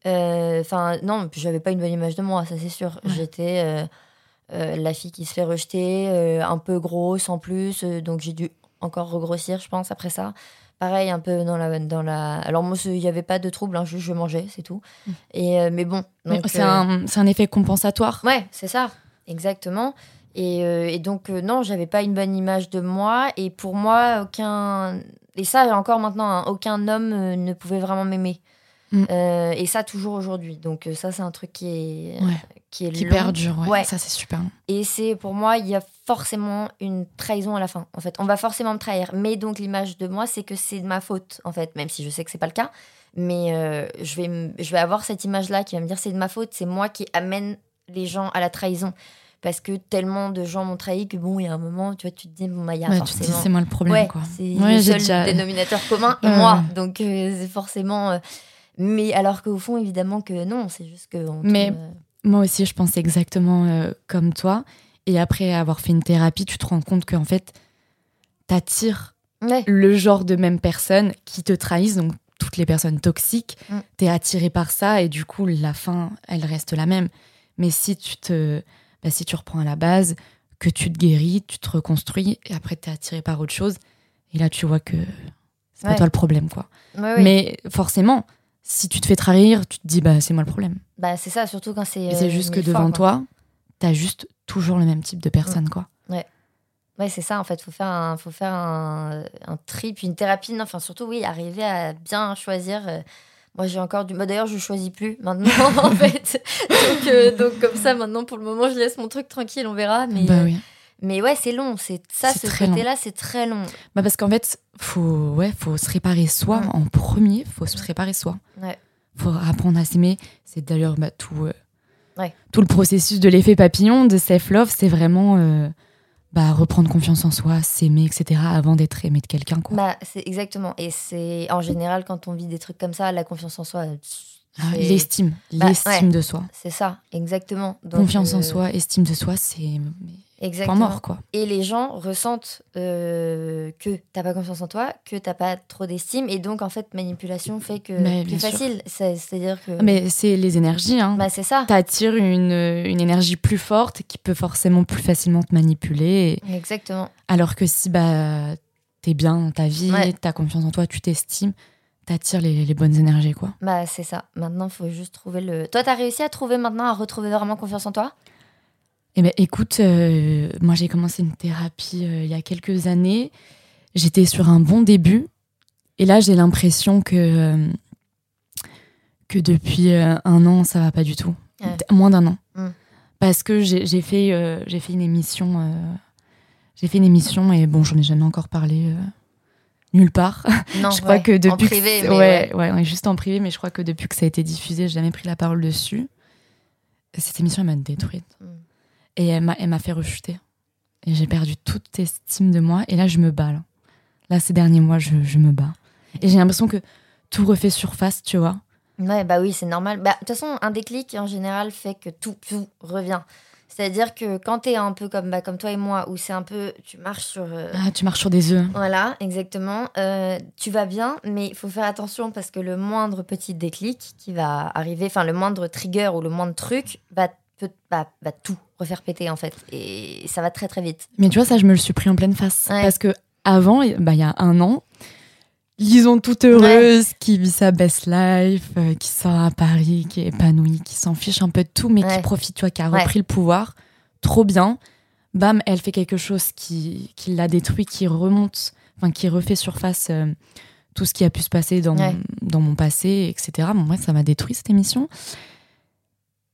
Euh, Enfin, non, puis j'avais pas une bonne image de moi, ça c'est sûr. Ouais. J'étais euh, euh, la fille qui se fait rejeter, euh, un peu grosse en plus, euh, donc j'ai dû encore regrossir, je pense, après ça. Pareil, un peu dans la. Dans la... Alors, moi, il n'y avait pas de trouble, hein, juste je mangeais, c'est tout. Mm. Et, euh, mais bon. C'est euh, un, un effet compensatoire. Ouais, c'est ça, exactement. Et, euh, et donc, euh, non, j'avais pas une bonne image de moi. Et pour moi, aucun. Et ça, encore maintenant, hein, aucun homme ne pouvait vraiment m'aimer. Mm. Euh, et ça, toujours aujourd'hui. Donc, euh, ça, c'est un truc qui est, Ouais. qui est Qui long. perdure, ouais. Ouais. Ça, c'est super. long. Et c'est pour moi, il y a forcément une trahison à la fin. En fait, on va forcément me trahir. Mais donc, l'image de moi, c'est que c'est de ma faute, en fait, même si je sais que c'est pas le cas. Mais euh, je, vais, je vais avoir cette image-là qui va me dire c'est de ma faute, c'est moi qui amène les gens à la trahison. Parce que tellement de gens m'ont trahi que bon, il y a un moment, tu vois, tu te dis, bon, bah, il y a Ouais, tu te dis, forcément. c'est moi le problème, ouais, quoi. c'est Ouais, le j'ai seul déjà- dénominateur commun, Ouais, moi. Donc, euh, c'est forcément. euh, Mais alors qu'au fond, évidemment que non, c'est juste que. on Mais- tourne, euh, Moi aussi, je pense exactement euh, comme toi. Et après avoir fait une thérapie, tu te rends compte qu'en fait, t'attires Ouais, le genre de même personnes qui te trahissent, donc toutes les personnes toxiques. Mm. T'es attiré par ça et du coup, la fin, elle reste la même. Mais si tu te, bah, si tu reprends à la base, que tu te guéris, tu te reconstruis et après t'es attiré par autre chose, et là tu vois que c'est pas toi le problème, quoi. ouais. Mais forcément, si tu te fais trahir, tu te dis bah c'est moi le problème. Bah, c'est ça, surtout quand c'est. C'est euh, juste que devant quoi. toi, t'as juste toujours le même type de personne, quoi. Ouais, c'est ça, en fait. Il faut faire, un, faut faire un, un trip, une thérapie. Non, enfin, surtout, oui, arriver à bien choisir. euh, moi, j'ai encore du. Bah, D'ailleurs, je choisis plus maintenant, [laughs] en fait. Donc, euh, donc, comme ça, maintenant, pour le moment, je laisse mon truc tranquille, on verra. Mais, Bah oui. Mais ouais, c'est long. C'est ça, ce côté-là, c'est très long. Bah parce qu'en fait, faut, ouais, faut se réparer soi Mm. en premier, faut se réparer soi. Ouais. Faut apprendre à s'aimer. C'est d'ailleurs bah, tout, euh, Ouais. tout le processus de l'effet papillon, de self-love, c'est vraiment euh, bah, reprendre confiance en soi, s'aimer, etc. avant d'être aimé de quelqu'un. quoi. Bah, c'est exactement. Et c'est en général, quand on vit des trucs comme ça, la confiance en soi, euh, Ah, L'estime, Bah, l'estime de soi. c'est ça, exactement. Donc, Confiance en soi, estime de soi, c'est point Exactement. mort, quoi. Et les gens ressentent euh, que t'as pas confiance en toi, que t'as pas trop d'estime, et donc en fait manipulation fait que sûr. facile. C'est- C'est-à-dire que Mais c'est les énergies, hein. bah c'est ça. T'attires une, une énergie plus forte qui peut forcément plus facilement te manipuler. et- Exactement. Alors que si bah, t'es bien dans ta vie, Ouais. t'as confiance en toi, tu t'estimes, t'attires les, les bonnes énergies, quoi. Bah c'est ça. Maintenant, faut juste trouver le. Toi, t'as réussi à trouver maintenant à retrouver vraiment confiance en toi? Eh ben, écoute, euh, moi j'ai commencé une thérapie euh, il y a quelques années. J'étais sur un bon début. Et là, j'ai l'impression que, euh, que depuis un an, ça va pas du tout. Ouais. Moins d'un an. Mm. Parce que j'ai fait, j'ai fait une émission. j'ai fait une émission et bon, j'en ai jamais encore parlé nulle part. [laughs] Non, je crois ouais, que depuis en que privé, ouais, ouais, juste en privé, mais je crois que depuis que ça a été diffusé, j'ai jamais pris la parole dessus. Cette émission elle m'a détruite Mm. Et elle m'a, elle m'a fait rechuter. Et j'ai perdu toute estime de moi. Et là, je me bats. Là, Là, ces derniers mois, je, je me bats. Et j'ai l'impression que tout refait surface, tu vois. Ouais, bah oui, c'est normal. Bah, de toute façon, un déclic en général fait que tout, tout revient. C'est-à-dire que quand t'es un peu comme, bah, comme toi et moi, où c'est un peu. Tu marches sur. euh, Ah, tu marches sur des œufs. Voilà, exactement. Euh, tu vas bien, mais il faut faire attention parce que le moindre petit déclic qui va arriver, enfin le moindre trigger ou le moindre truc va, peut, va, va tout refaire péter en fait. Et ça va très très vite. Mais tu vois, ça, je me le suis pris en pleine face. Ouais. Parce que avant, il bah, il y a un an, Lison toute heureuse, qui vit sa best life, euh, qui sort à Paris, qui est épanouie, qui s'en fiche un peu de tout, mais Ouais. qui profite, tu vois, qui a Ouais. repris le pouvoir. Trop bien. Bam, elle fait quelque chose qui, qui l'a détruit, qui remonte, enfin, qui refait surface euh, tout ce qui a pu se passer dans, Ouais. mon, dans mon passé, etc. Bon, moi, ça m'a détruit cette émission.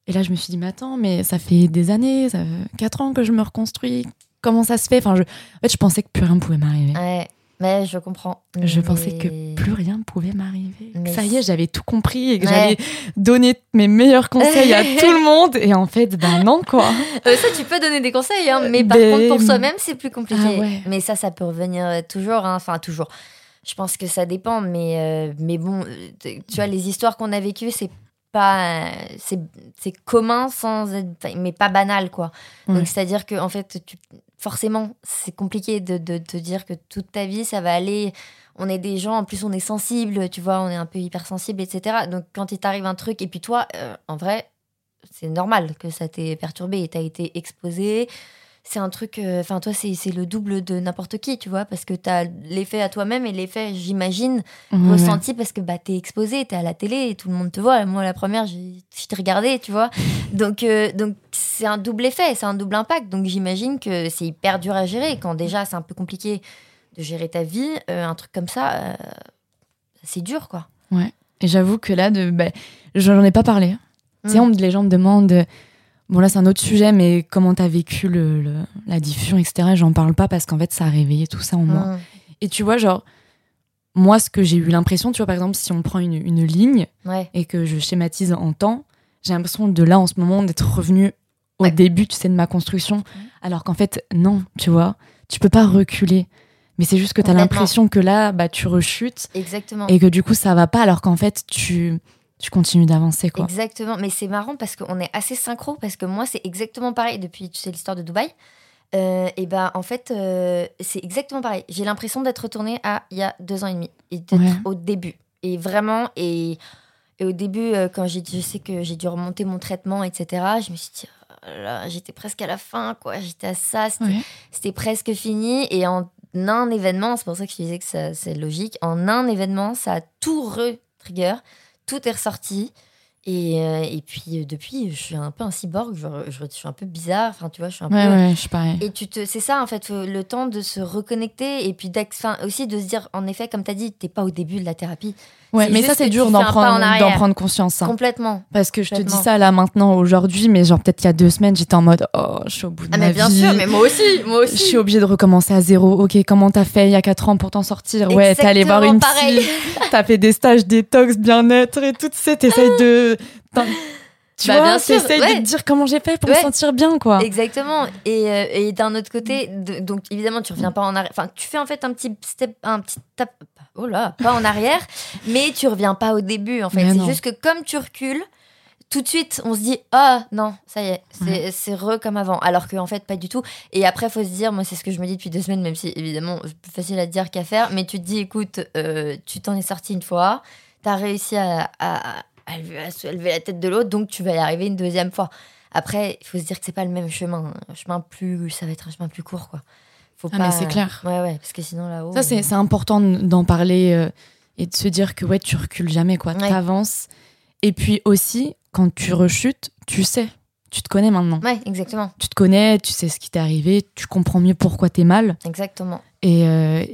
Et là, je me suis dit, mais attends, mais ça fait des années, ça fait 4 ans que je me reconstruis. Comment ça se fait? Enfin, je, En fait, je pensais que plus rien pouvait m'arriver. Ouais, mais je comprends. Je Mais- pensais que plus rien pouvait m'arriver. Mais Ça y est, j'avais tout compris et que Ouais. j'allais donner mes meilleurs conseils à [laughs] tout le monde. Et en fait, ben non, quoi. [laughs] Euh, ça, tu peux donner des conseils, hein, mais par Ben, contre, pour soi-même, c'est plus compliqué. Ah ouais. Mais ça, ça peut revenir euh, toujours. hein. Enfin, toujours. Je pense que ça dépend, mais, euh, mais bon, tu vois, les histoires qu'on a vécues, c'est pas. C'est c'est commun, sans être, mais pas banal, quoi. Donc, c'est-à-dire que, en fait, tu, forcément, c'est compliqué de, de te dire que toute ta vie, ça va aller. On est des gens, en plus, on est sensible, tu vois, on est un peu hypersensible, etc. Donc, quand il t'arrive un truc, et puis toi, euh, en vrai, c'est normal que ça t'ait perturbé et t'as été exposé. C'est un truc, euh, enfin, toi, c'est c'est le double de n'importe qui, tu vois, parce que t'as l'effet à toi-même et l'effet, j'imagine, Ouais, ressenti parce que bah, t'es exposé, t'es à la télé et tout le monde te voit. Moi, la première, je t'ai regardé, tu vois. Donc, euh, donc c'est un double effet, c'est un double impact. Donc, j'imagine que c'est hyper dur à gérer. Quand déjà, c'est un peu compliqué de gérer ta vie, euh, un truc comme ça, c'est dur, quoi. Et j'avoue que là, de, ben, j'en ai pas parlé. Tu sais, Mm. les gens me demandent. Bon, là, c'est un autre sujet, mais comment t'as vécu le, le- la diffusion, etc. Et J'en parle pas parce qu'en fait, ça a réveillé tout ça en moi. Mm. Et tu vois, genre, moi, ce que j'ai eu l'impression, tu vois, par exemple, si on prend une, une ligne Ouais, et que je schématise en temps, j'ai l'impression de là, en ce moment, d'être revenu au Ouais. début, tu sais, de ma construction. Alors qu'en fait, non, tu vois, tu peux pas reculer. Mais c'est juste que tu as Complètement. l'impression que là, bah, tu rechutes exactement. et que du coup, ça va pas, alors qu'en fait, tu, tu continues d'avancer, quoi. Exactement, mais c'est marrant parce qu'on est assez synchro parce que moi c'est exactement pareil depuis tu sais l'histoire de Dubaï. Euh, et ben en fait euh, c'est exactement pareil. J'ai l'impression d'être retournée à il y a deux ans et demi et d'être Ouais. au début. Et vraiment et, et au début euh, quand j'ai je sais que j'ai dû remonter mon traitement etc. Je me suis dit oh j'étais presque à la fin quoi. J'étais à ça. C'était Ouais. presque fini et en un événement c'est pour ça que je disais que c'est logique. En un événement ça a tout re-trigger tout est ressorti. Et, euh, et puis euh, depuis, je suis un peu un cyborg, je, je- je suis un peu bizarre, enfin tu vois, je suis un Ouais, peu... ouais, je suis pareil. Et tu te, c'est ça en fait, faut le temps de se reconnecter et puis aussi de se dire, en effet, comme tu as dit, t'es pas au début de la thérapie. Ouais, mais ça, c'est dur d'en prendre, conscience. hein. Complètement. Parce que je te dis ça là maintenant, aujourd'hui, mais genre peut-être il y a deux semaines, j'étais en mode oh, je suis au bout de Ah ma mais bien vie. sûr, mais moi aussi, moi Je aussi. suis obligée de recommencer à zéro. Ok, comment t'as fait il y a 4 ans pour t'en sortir? Ouais, t'es allé voir une pareil. psy, [laughs] t'as fait des stages détox, bien-être et tout, tu sais, t'essayes de. t'en- Tu Bah, vois, bien sûr, ouais. de te dire comment j'ai fait pour me Ouais. sentir bien, quoi. Exactement. Et, euh, et d'un autre côté, de- donc évidemment, tu reviens pas en arrière. Enfin, tu fais en fait un petit step, un petit tap. Oh là, pas en arrière, [laughs] mais tu reviens pas au début. En fait, c'est juste que comme tu recules, tout de suite, on se dit ah non, ça y est, c'est c'est re comme avant. Alors qu'en fait, pas du tout. Et après, faut se dire, moi, c'est ce que je me dis depuis deux semaines, même si évidemment, c'est plus facile à dire qu'à faire. Mais tu te dis, écoute, euh, tu t'en es sorti une fois, t'as réussi à, à, à lever, à soulever la tête de l'autre, donc tu vas y arriver une deuxième fois. Après, il faut se dire que c'est pas le même chemin. Un chemin plus, ça va être un chemin plus court, quoi. Faut Ah, pas... mais c'est clair. Ouais, ouais, parce que sinon là-haut. Ça, c'est euh, c'est important d'en parler euh, et de se dire que ouais, tu recules jamais, quoi. Ouais. T'avances. Et puis aussi, quand tu rechutes, tu sais. Tu te connais maintenant. Ouais, exactement, Tu te connais, tu sais ce qui t'est arrivé, tu comprends mieux pourquoi t'es mal. exactement. Et, euh,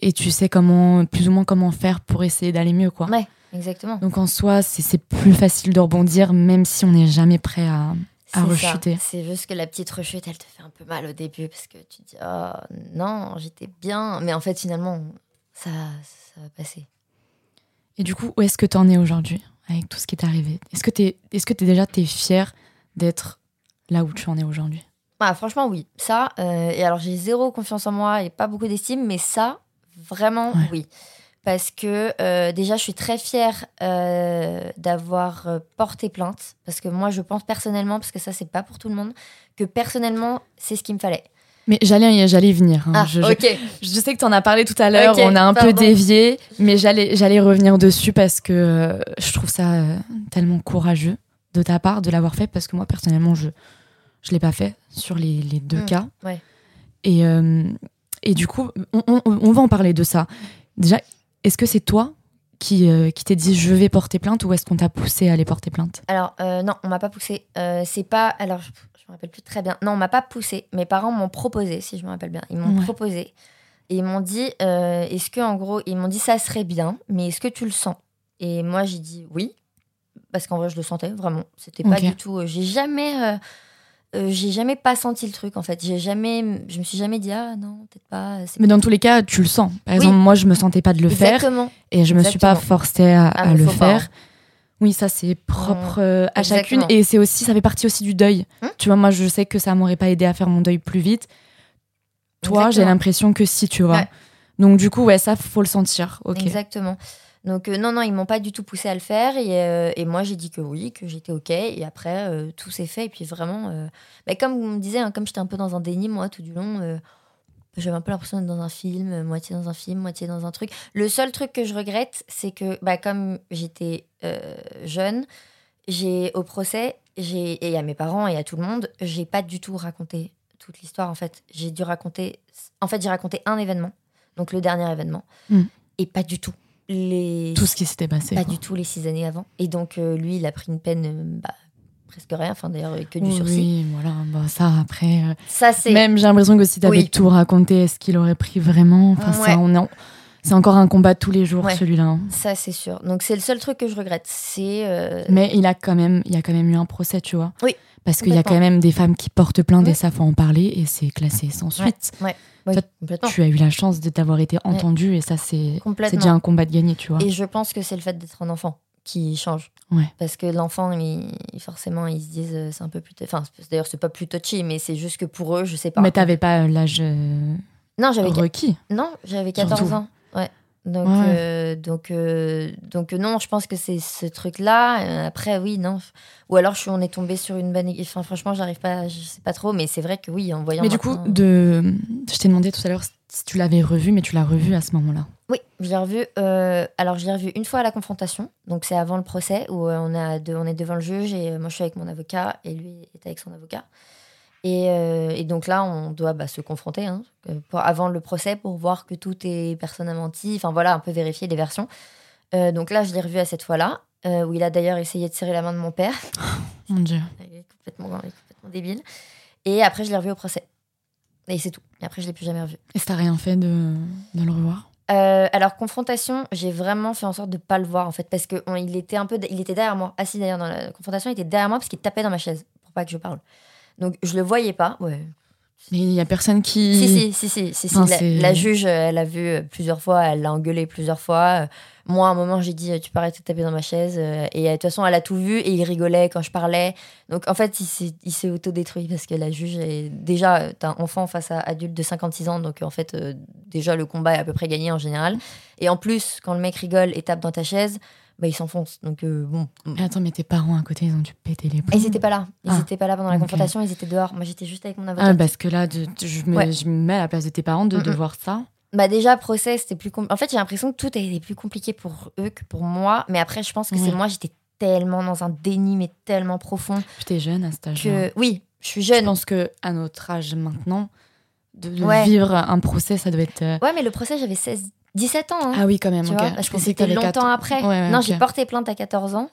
et tu sais comment, plus ou moins comment faire pour essayer d'aller mieux, quoi. Ouais, exactement. Donc en soi, c'est c'est plus facile de rebondir, même si on n'est jamais prêt à. À rechuter. C'est juste que la petite rechute, elle te fait un peu mal au début parce que tu te dis oh non, j'étais bien, mais en fait finalement ça, ça va passer. Et du coup, où est-ce que tu en es aujourd'hui avec tout ce qui t'est arrivé? Est-ce que tu es, est que es déjà t'es fier d'être là où tu en es aujourd'hui? Ah, franchement oui, ça. euh, et alors j'ai zéro confiance en moi et pas beaucoup d'estime, mais ça vraiment Ouais. oui. Parce que euh, déjà, je suis très fière euh, d'avoir euh, porté plainte. Parce que moi, je pense personnellement, parce que ça, c'est pas pour tout le monde, que personnellement, c'est ce qu'il me fallait. Mais j'allais, j'allais y venir. hein. Ah, je, je- ok. je sais que tu en as parlé tout à l'heure, on a un peu dévié, mais j'allais, j'allais revenir dessus parce que je trouve ça tellement courageux de ta part de l'avoir fait parce que moi, personnellement, je je l'ai pas fait sur les, les deux Mm, cas. ouais. Et, et du coup, on, on- on va en parler de ça. Déjà, est-ce que c'est toi qui, euh, qui t'es dit je vais porter plainte ou est-ce qu'on t'a poussé à aller porter plainte? Alors, euh, non, on m'a pas poussé. Euh, c'est pas. Alors, je, je me rappelle plus très bien. Non, on m'a pas poussé. Mes parents m'ont proposé, si je me rappelle bien. Ils m'ont Ouais. proposé. Et ils m'ont dit euh, est-ce que, en gros, ils m'ont dit ça serait bien, mais est-ce que tu le sens? Et moi, j'ai dit oui. Parce qu'en vrai, je le sentais vraiment. C'était pas du tout. j'ai jamais. Euh, j'ai jamais pas senti le truc en fait. J'ai jamais, je me suis jamais dit ah non peut-être pas. Mais dans tous les cas, tu le sens. Par Oui. exemple, moi, je me sentais pas de le faire Exactement. et je me suis pas Exactement. forcée à, Ah, à le pas, faire. hein. Oui, ça c'est propre euh, à chacune Exactement. et c'est aussi ça fait partie aussi du deuil. Hum. tu vois, moi je sais que ça m'aurait pas aidé à faire mon deuil plus vite. Toi, j'ai Exactement. l'impression que si, tu vois. Ouais. Donc du coup, ouais, ça faut le sentir. OK. Exactement. Donc euh, non, non, ils m'ont pas du tout poussé à le faire et, euh, et moi j'ai dit que oui, que j'étais ok et après euh, tout s'est fait et puis vraiment, bah, comme on me disait, hein, comme j'étais un peu dans un déni moi tout du long, j'avais un peu l'impression d'être dans un film, moitié dans un film, moitié dans un truc. Le seul truc que je regrette, c'est que bah, comme j'étais euh, jeune, j'ai au procès, j'ai et à mes parents et à tout le monde, j'ai pas du tout raconté toute l'histoire en fait. J'ai dû raconter, en fait j'ai raconté un événement, donc le dernier événement, Hmm. et pas du tout les Tout ce qui s'était passé. pas quoi. du tout les six années avant. Et donc euh, lui, il a pris une peine euh, bah, presque rien, enfin d'ailleurs euh, que du sursis. Oui, voilà, bah, ça après Ça c'est même j'ai l'impression que si t'avais Oui. tout raconté, est-ce qu'il aurait pris vraiment? Enfin Ouais. ça on est en- c'est encore un combat de tous les jours Ouais. celui-là. hein. ça c'est sûr. Donc c'est le seul truc que je regrette, c'est euh, Mais il a quand même il y a quand même eu un procès, tu vois. Oui, Parce qu'il y a quand même des femmes qui portent plainte et Oui. ça faut en parler et c'est classé sans suite. oui, toi, complètement. Tu as eu la chance de t'avoir été entendu et ça c'est déjà un combat de gagner, tu vois. Et je pense que c'est le fait d'être un enfant qui change. Ouais. Parce que l'enfant, il- forcément, ils se disent euh, c'est un peu plus. Enfin, d'ailleurs, c'est pas plus touchy, mais c'est juste que pour eux, je sais pas. Mais t'avais pas euh, l'âge Non, j'avais requis. Non, j'avais 14 Surtout. ans. Ouais. Donc, Ouais. euh, donc, euh, donc euh, non, je pense que c'est ce truc-là. Après, oui, non. Ou alors, je suis, on est tombé sur une bonne. Enfin, franchement, j'arrive pas, je sais pas trop, mais c'est vrai que oui, en voyant. Mais du coup, de... je t'ai demandé tout à l'heure si tu l'avais revu, mais tu l'as revu à ce moment-là. Oui, je l'ai revu. euh, alors, je l'ai revu une fois à la confrontation. Donc, c'est avant le procès où on, a de- on est devant le juge et moi, je suis avec mon avocat et lui est avec son avocat. Et, euh, et donc là, on doit bah, se confronter hein, euh, pour, avant le procès pour voir que tout est personne a menti. Enfin, voilà, un peu vérifier les versions. Euh, donc là, je l'ai revu à cette fois-là. où il a d'ailleurs essayé de serrer la main de mon père. [laughs] Mon Dieu. Il est complètement, il est complètement débile. Et après, je l'ai revu au procès. Et c'est tout. Et après, je l'ai plus jamais revu. Et ça rien fait de, de le revoir? Euh, alors confrontation, j'ai vraiment fait en sorte de pas le voir en fait parce que on- il était un peu, il était derrière moi, assis d'ailleurs dans la confrontation, il était derrière moi parce qu'il tapait dans ma chaise pour pas que je parle. Donc je le voyais pas. Ouais. Mais il y a personne qui. Si si si si si. si. Enfin, La, juge, elle a vu euh, plusieurs fois, elle l'a engueulé plusieurs fois. Euh, Moi, à un moment, j'ai dit, euh, tu peux arrêter de taper dans ma chaise. Et de toute façon, elle a tout vu et il rigolait quand je parlais. Donc, en fait, il s'est, autodétruit parce que la juge est déjà, t'as un enfant face à adulte de 56 ans. Donc, en fait, déjà, le combat est à peu près gagné en général. Et en plus, quand le mec rigole et tape dans ta chaise, bah, il s'enfonce. Donc, euh, bon. Mais attends, mais tes parents à côté, ils ont dû péter les plombs. Ils étaient pas là. Ils Ah. étaient pas là pendant la confrontation. Ils étaient dehors. Moi, j'étais juste avec mon avocat. Ah, parce que là, de- de- je, me, Ouais. je me mets à la place de tes parents de, de voir ça. Bah déjà procès c'était plus compl- en fait j'ai l'impression que tout a été plus compliqué pour eux que pour moi mais après je pense que c'est moi j'étais tellement dans un déni mais tellement profond t'es jeune à cet âge-là. que oui je suis Je jeune pense que à notre âge maintenant, de, de Ouais. vivre un procès, ça doit être. euh, ouais mais le procès j'avais 16 17 ans hein, Ah oui, quand même. tu vois parce je que pensais que c'était longtemps 14. après. Ouais, ouais, non j'ai porté plainte à 14 ans.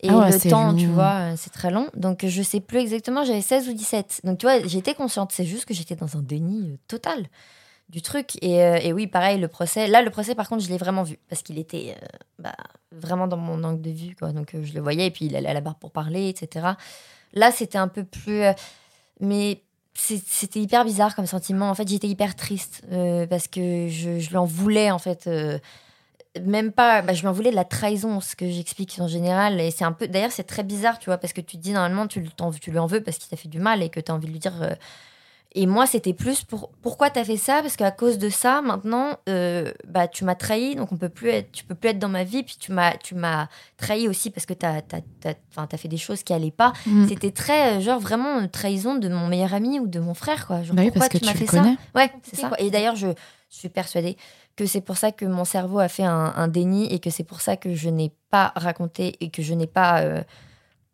Et Ah ouais, le temps tu vois euh, c'est très long. Donc je sais plus exactement j'avais 16 ou 17 donc tu vois j'étais consciente. C'est juste que j'étais dans un déni euh, total du truc. Et, euh, et oui pareil le procès. Là le procès par contre je l'ai vraiment vu. Parce qu'il était euh, bah, vraiment dans mon angle de vue quoi. Donc euh, je le voyais. Et puis il allait à la barre pour parler etc là c'était un peu plus mais c'était hyper bizarre comme sentiment. En fait j'étais hyper triste euh, parce que je, je lui en voulais en fait euh, même pas bah, je lui en voulais de la trahison ce que j'explique en général. Et c'est un peu d'ailleurs c'est très bizarre tu vois parce que tu te dis normalement tu, tu lui en veux parce qu'il t'a fait du mal et que tu as envie de lui dire euh, et moi, c'était plus pour pourquoi t'as fait ça? Parce qu'à cause de ça, maintenant, euh, bah, tu m'as trahi, donc on peut plus être, tu peux plus être dans ma vie. Puis tu m'as, tu m'as trahi aussi parce que t'as, t'as, t'as, enfin, t'as fait des choses qui allaient pas. Mm. C'était très, euh, genre, vraiment une trahison de mon meilleur ami ou de mon frère, quoi. Genre, Bah oui, pourquoi parce que tu m'as fait ça connais. Ouais, c'est ça. Et d'ailleurs, je suis persuadée que c'est pour ça que mon cerveau a fait un, un déni et que c'est pour ça que je n'ai pas raconté et que je n'ai pas euh,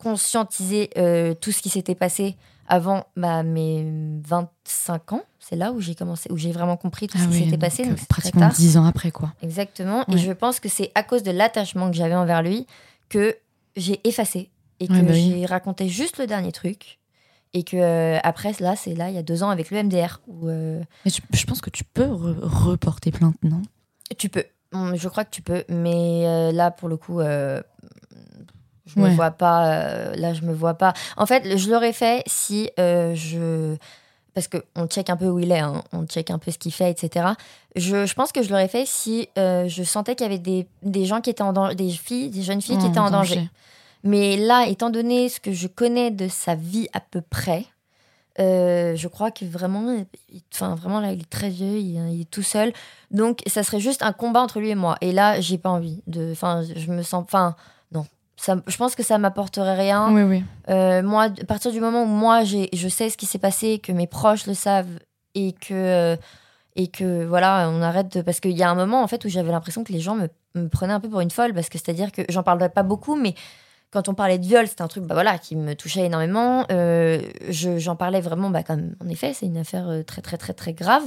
conscientisé euh, tout ce qui s'était passé avant bah, mes 25 ans. C'est là où j'ai commencé, où j'ai vraiment compris tout Ah ce qui oui, s'était passé. euh, donc c'est très pratiquement tard. 10 ans après, quoi. Exactement. Et je pense que c'est à cause de l'attachement que j'avais envers lui que j'ai effacé et que Ouais, bah oui. j'ai raconté juste le dernier truc. Et que euh, après, là, c'est là, il y a deux ans avec le MDR où euh, Mais je, je pense que tu peux re- reporter plainte, non? Tu peux. Hum, Je crois que tu peux, mais euh, là, pour le coup, je me Ouais. vois pas. euh, là, je me vois pas. En fait, je l'aurais fait si euh, je. Parce qu'on check un peu où il est, hein, on check un peu ce qu'il fait, etc. Je, je pense que je l'aurais fait si euh, je sentais qu'il y avait des, des gens qui étaient en danger, des filles, des jeunes filles qui étaient en danger. Mais là, étant donné ce que je connais de sa vie à peu près, euh, je crois que vraiment, il- enfin vraiment là, il est très vieux, il, il est tout seul. Donc, ça serait juste un combat entre lui et moi. Et là, j'ai pas envie de. Enfin, je me sens. Enfin. Ça, je pense que ça m'apporterait rien. Oui, oui. Euh, moi, à partir du moment où moi, je sais ce qui s'est passé, que mes proches le savent et que, euh, et que voilà, on arrête de. Parce qu'il y a un moment, en fait, où j'avais l'impression que les gens me, me prenaient un peu pour une folle, parce que c'est-à-dire que j'en parlerai pas beaucoup, mais quand on parlait de viol, c'était un truc bah, voilà, qui me touchait énormément. Euh, je- j'en parlais vraiment, bah, comme en effet, c'est une affaire très, très, très, très grave.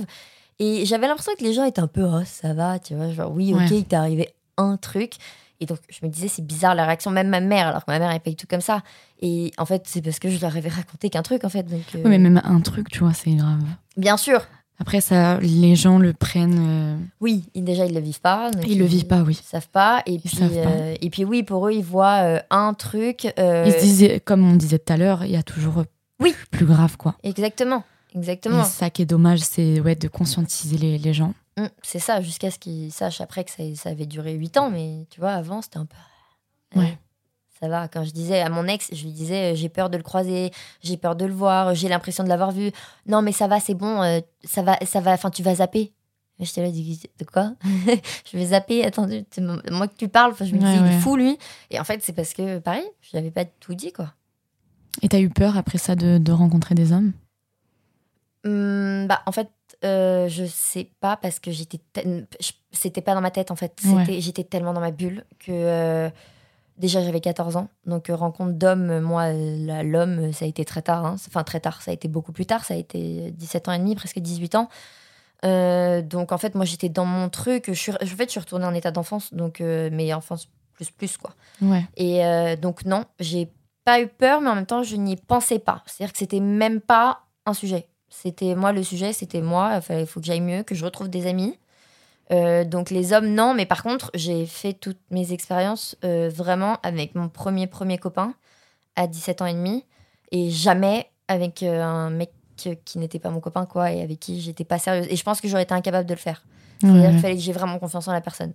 Et j'avais l'impression que les gens étaient un peu, oh, ça va, tu vois, genre, oui, ok, Ouais. il t'est arrivé un truc. Et donc, je me disais, c'est bizarre la réaction, même ma mère, alors que ma mère, elle paye tout comme ça. Et en fait, c'est parce que je leur avais raconté qu'un truc, en fait. Donc, euh, Oui, mais même un truc, tu vois, c'est grave. Bien sûr, Après, ça, les gens le prennent. euh, oui, ils- déjà, ils le vivent pas. donc Ils le vivent pas, oui. Ils savent pas. Et, puis, savent pas. euh, et puis, oui, pour eux, ils voient un truc. Ils se disaient, comme on disait tout à l'heure, il y a toujours Oui. plus grave, quoi. Exactement. Et Exactement. ça qui est dommage, c'est ouais, de conscientiser les, les gens. Mm, c'est ça, jusqu'à ce qu'ils sachent après que ça, ça avait duré 8 ans. Mais tu vois, avant, c'était un peu. Ouais. Ça va. Quand je disais à mon ex, je lui disais, euh, j'ai peur de le croiser, j'ai peur de le voir, j'ai l'impression de l'avoir vu. Non, mais ça va, c'est bon, euh, ça va, ça va. Enfin, tu vas zapper. Et J'étais là, dis, de quoi? [laughs] Je vais zapper. Attends, moi que tu parles. Je me Ouais, disais, il est fou lui. Et en fait, c'est parce que, pareil, je n'avais pas tout dit, quoi. Et t'as eu peur après ça de, de rencontrer des hommes? Hum, bah, en fait, euh, je sais pas parce que j'étais. C'était pas dans ma tête en fait. Ouais. J'étais tellement dans ma bulle que. euh, déjà, j'avais 14 ans. Donc, euh, rencontre d'homme, moi, l'homme, ça a été très tard. hein. Enfin, très tard. Ça a été beaucoup plus tard. Ça a été 17 ans et demi, presque 18 ans. Euh, donc, en fait, moi, j'étais dans mon truc. Je suis, en fait, je suis retournée en état d'enfance. Donc, mais enfance plus, plus, quoi. Ouais. Et donc, non, j'ai pas eu peur, mais en même temps, je n'y pensais pas. C'est-à-dire que c'était même pas un sujet. C'était moi, le sujet, c'était moi. Il faut que j'aille mieux, que je retrouve des amis. Euh, donc, les hommes, non. Mais par contre, j'ai fait toutes mes expériences euh, vraiment avec mon premier, premier copain à 17 ans et demi. Et jamais avec euh, un mec qui n'était pas mon copain, quoi, et avec qui j'étais pas sérieuse. Et je pense que j'aurais été incapable de le faire. C'est-à-dire qu'il fallait que j'ai vraiment confiance en la personne.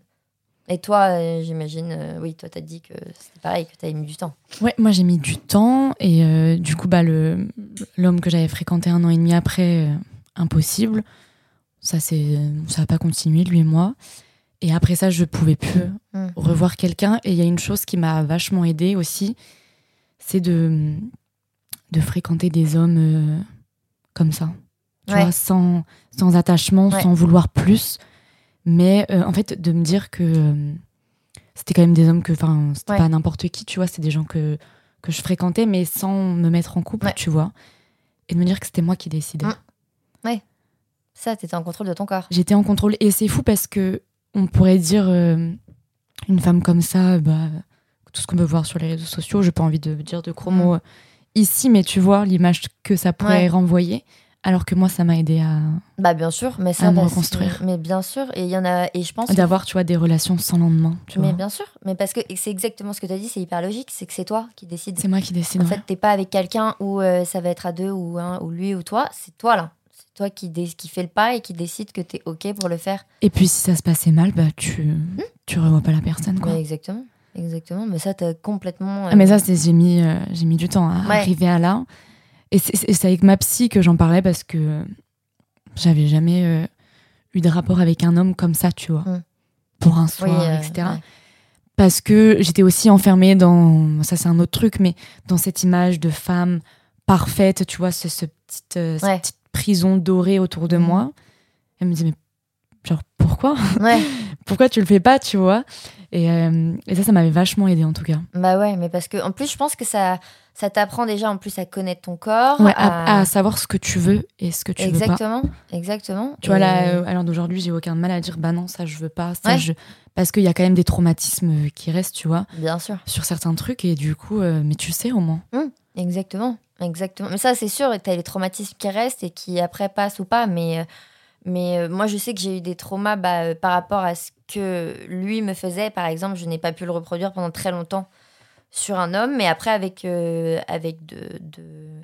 Et toi, euh, j'imagine, euh, oui, toi, t'as dit que c'était pareil, que t'avais mis du temps. Ouais, moi j'ai mis du temps et euh, du coup bah l'homme que j'avais fréquenté un an et demi après impossible. Ça c'est ça a pas continué lui et moi. Et après ça je pouvais plus Mm. revoir quelqu'un et il y a une chose qui m'a vachement aidée aussi, c'est de de fréquenter des hommes comme ça. Tu Ouais. vois, sans sans attachement, Ouais. sans vouloir plus, mais euh, en fait de me dire que euh, c'était quand même des hommes que enfin c'était Ouais. pas n'importe qui tu vois c'est des gens que que je fréquentais mais sans me mettre en couple Ouais. tu vois et de me dire que c'était moi qui décidais Mm. Ça, t'étais en contrôle de ton corps. j'étais en contrôle et c'est fou parce que on pourrait dire euh, une femme comme ça bah tout ce qu'on peut voir sur les réseaux sociaux j'ai pas envie de dire de gros Mm. mots ici mais tu vois l'image que ça pourrait Ouais. renvoyer alors que moi ça m'a aidé à Bah, bien sûr, mais ça, À me reconstruire. Mais bien sûr, et il y en a, et je pense. que- d'avoir tu vois des relations sans lendemain tu Mais vois bien sûr, mais parce que c'est exactement ce que tu as dit, c'est hyper logique, c'est que c'est toi qui décides. c'est moi qui décide En ouais. fait, t'es pas avec quelqu'un où euh, ça va être à deux ou un ou lui ou toi, c'est toi là. C'est toi qui, dé- qui fait le pas et qui décide que t'es ok pour le faire. et puis si ça se passait mal bah tu tu revois pas la personne quoi exactement, exactement. Mais ça, t'as complètement. euh, Ah, mais ça, c'est- j'ai mis, euh, j'ai mis du temps à Ouais. arriver à là. Et c'est avec ma psy que j'en parlais parce que j'avais jamais euh, eu de rapport avec un homme comme ça, tu vois. Mm. Pour un oui, soir, euh, etc. ouais. Parce que j'étais aussi enfermée dans. Ça, c'est un autre truc, mais dans cette image de femme parfaite, tu vois, ce, ce petite, euh, cette petite prison dorée autour de Mhm. moi. Elle me dit, mais genre, pourquoi? Ouais, [laughs] Pourquoi tu le fais pas, tu vois? Et, euh, et ça, ça m'avait vachement aidé en tout cas. bah ouais, mais parce que en plus, je pense que ça, ça t'apprend déjà en plus à connaître ton corps. Ouais, à- savoir ce que tu veux et ce que tu veux pas. exactement, exactement. Tu vois, là, euh, à l'heure d'aujourd'hui, j'ai aucun mal à dire, bah non, ça, je veux pas. Ça, Ouais. je... Parce qu'il y a quand même des traumatismes euh, qui restent, tu vois, Bien sûr. sur certains trucs. Et du coup, euh, mais tu sais au moins. Exactement, exactement. Mais ça, c'est sûr, tu as les traumatismes qui restent et qui après passent ou pas. Mais, euh, mais euh, moi, je sais que j'ai eu des traumas bah, euh, par rapport à ce que lui me faisait. Par exemple, je n'ai pas pu le reproduire pendant très longtemps sur un homme. Mais après, avec, euh, avec, de, de-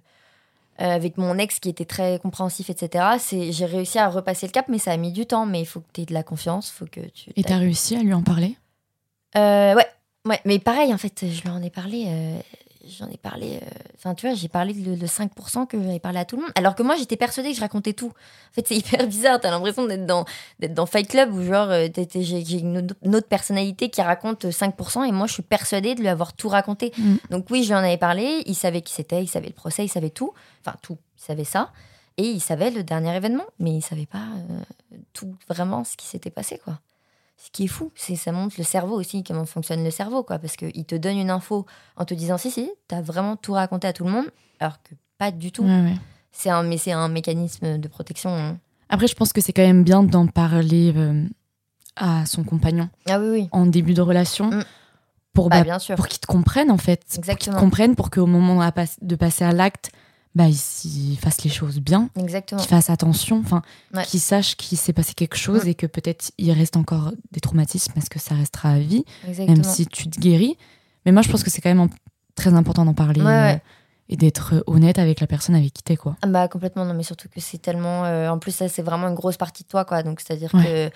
avec mon ex qui était très compréhensif, etc., c'est- j'ai réussi à repasser le cap, mais ça a mis du temps. Mais il faut que tu aies de la confiance, faut que tu... Et t'as réussi à lui en parler? Ouais, ouais, mais pareil, en fait, je lui en ai parlé. Euh, J'en ai parlé. euh, Enfin, tu vois, j'ai parlé de, de 5% que j'avais parlé à tout le monde. Alors que moi, j'étais persuadée que je racontais tout. En fait, c'est [laughs] hyper bizarre. T'as l'impression d'être dans, d'être dans Fight Club où, genre, euh, j'ai une, autre- une autre personnalité qui raconte 5% et moi, je suis persuadée de lui avoir tout raconté. Mm. Donc, oui, je lui en avais parlé. Il savait qui c'était, il savait le procès, il savait tout. Enfin, tout. Il savait ça. Et il savait le dernier événement. Mais il savait pas euh, tout vraiment ce qui s'était passé, quoi. Ce qui est fou, c'est ça montre le cerveau aussi, comment fonctionne le cerveau, quoi. Parce qu'il te donne une info en te disant si, si, t'as vraiment tout raconté à tout le monde, alors que pas du tout. Ouais, ouais. C'est un, mais c'est un mécanisme de protection. hein. Après, je pense que c'est quand même bien d'en parler euh, à son compagnon Ah oui, oui. en début de relation Mm. pour, Bah, bah, bien sûr. pour qu'il te comprenne, en fait. Pour qu'il te Exactement. comprenne, pour qu'au moment de passer à l'acte, bah, il, s- il fasse les choses bien. Exactement. qu'il fasse attention, enfin, Ouais. qu'il sache qu'il s'est passé quelque chose et que peut-être il reste encore des traumatismes parce que ça restera à vie, Exactement. même si tu te guéris. Mais moi, je pense que c'est quand même très important d'en parler Ouais, ouais. euh, et d'être honnête avec la personne avec qui t'es, quoi. Ah bah complètement, non mais surtout que c'est tellement... euh, en plus ça c'est vraiment une grosse partie de toi quoi, donc c'est-à-dire que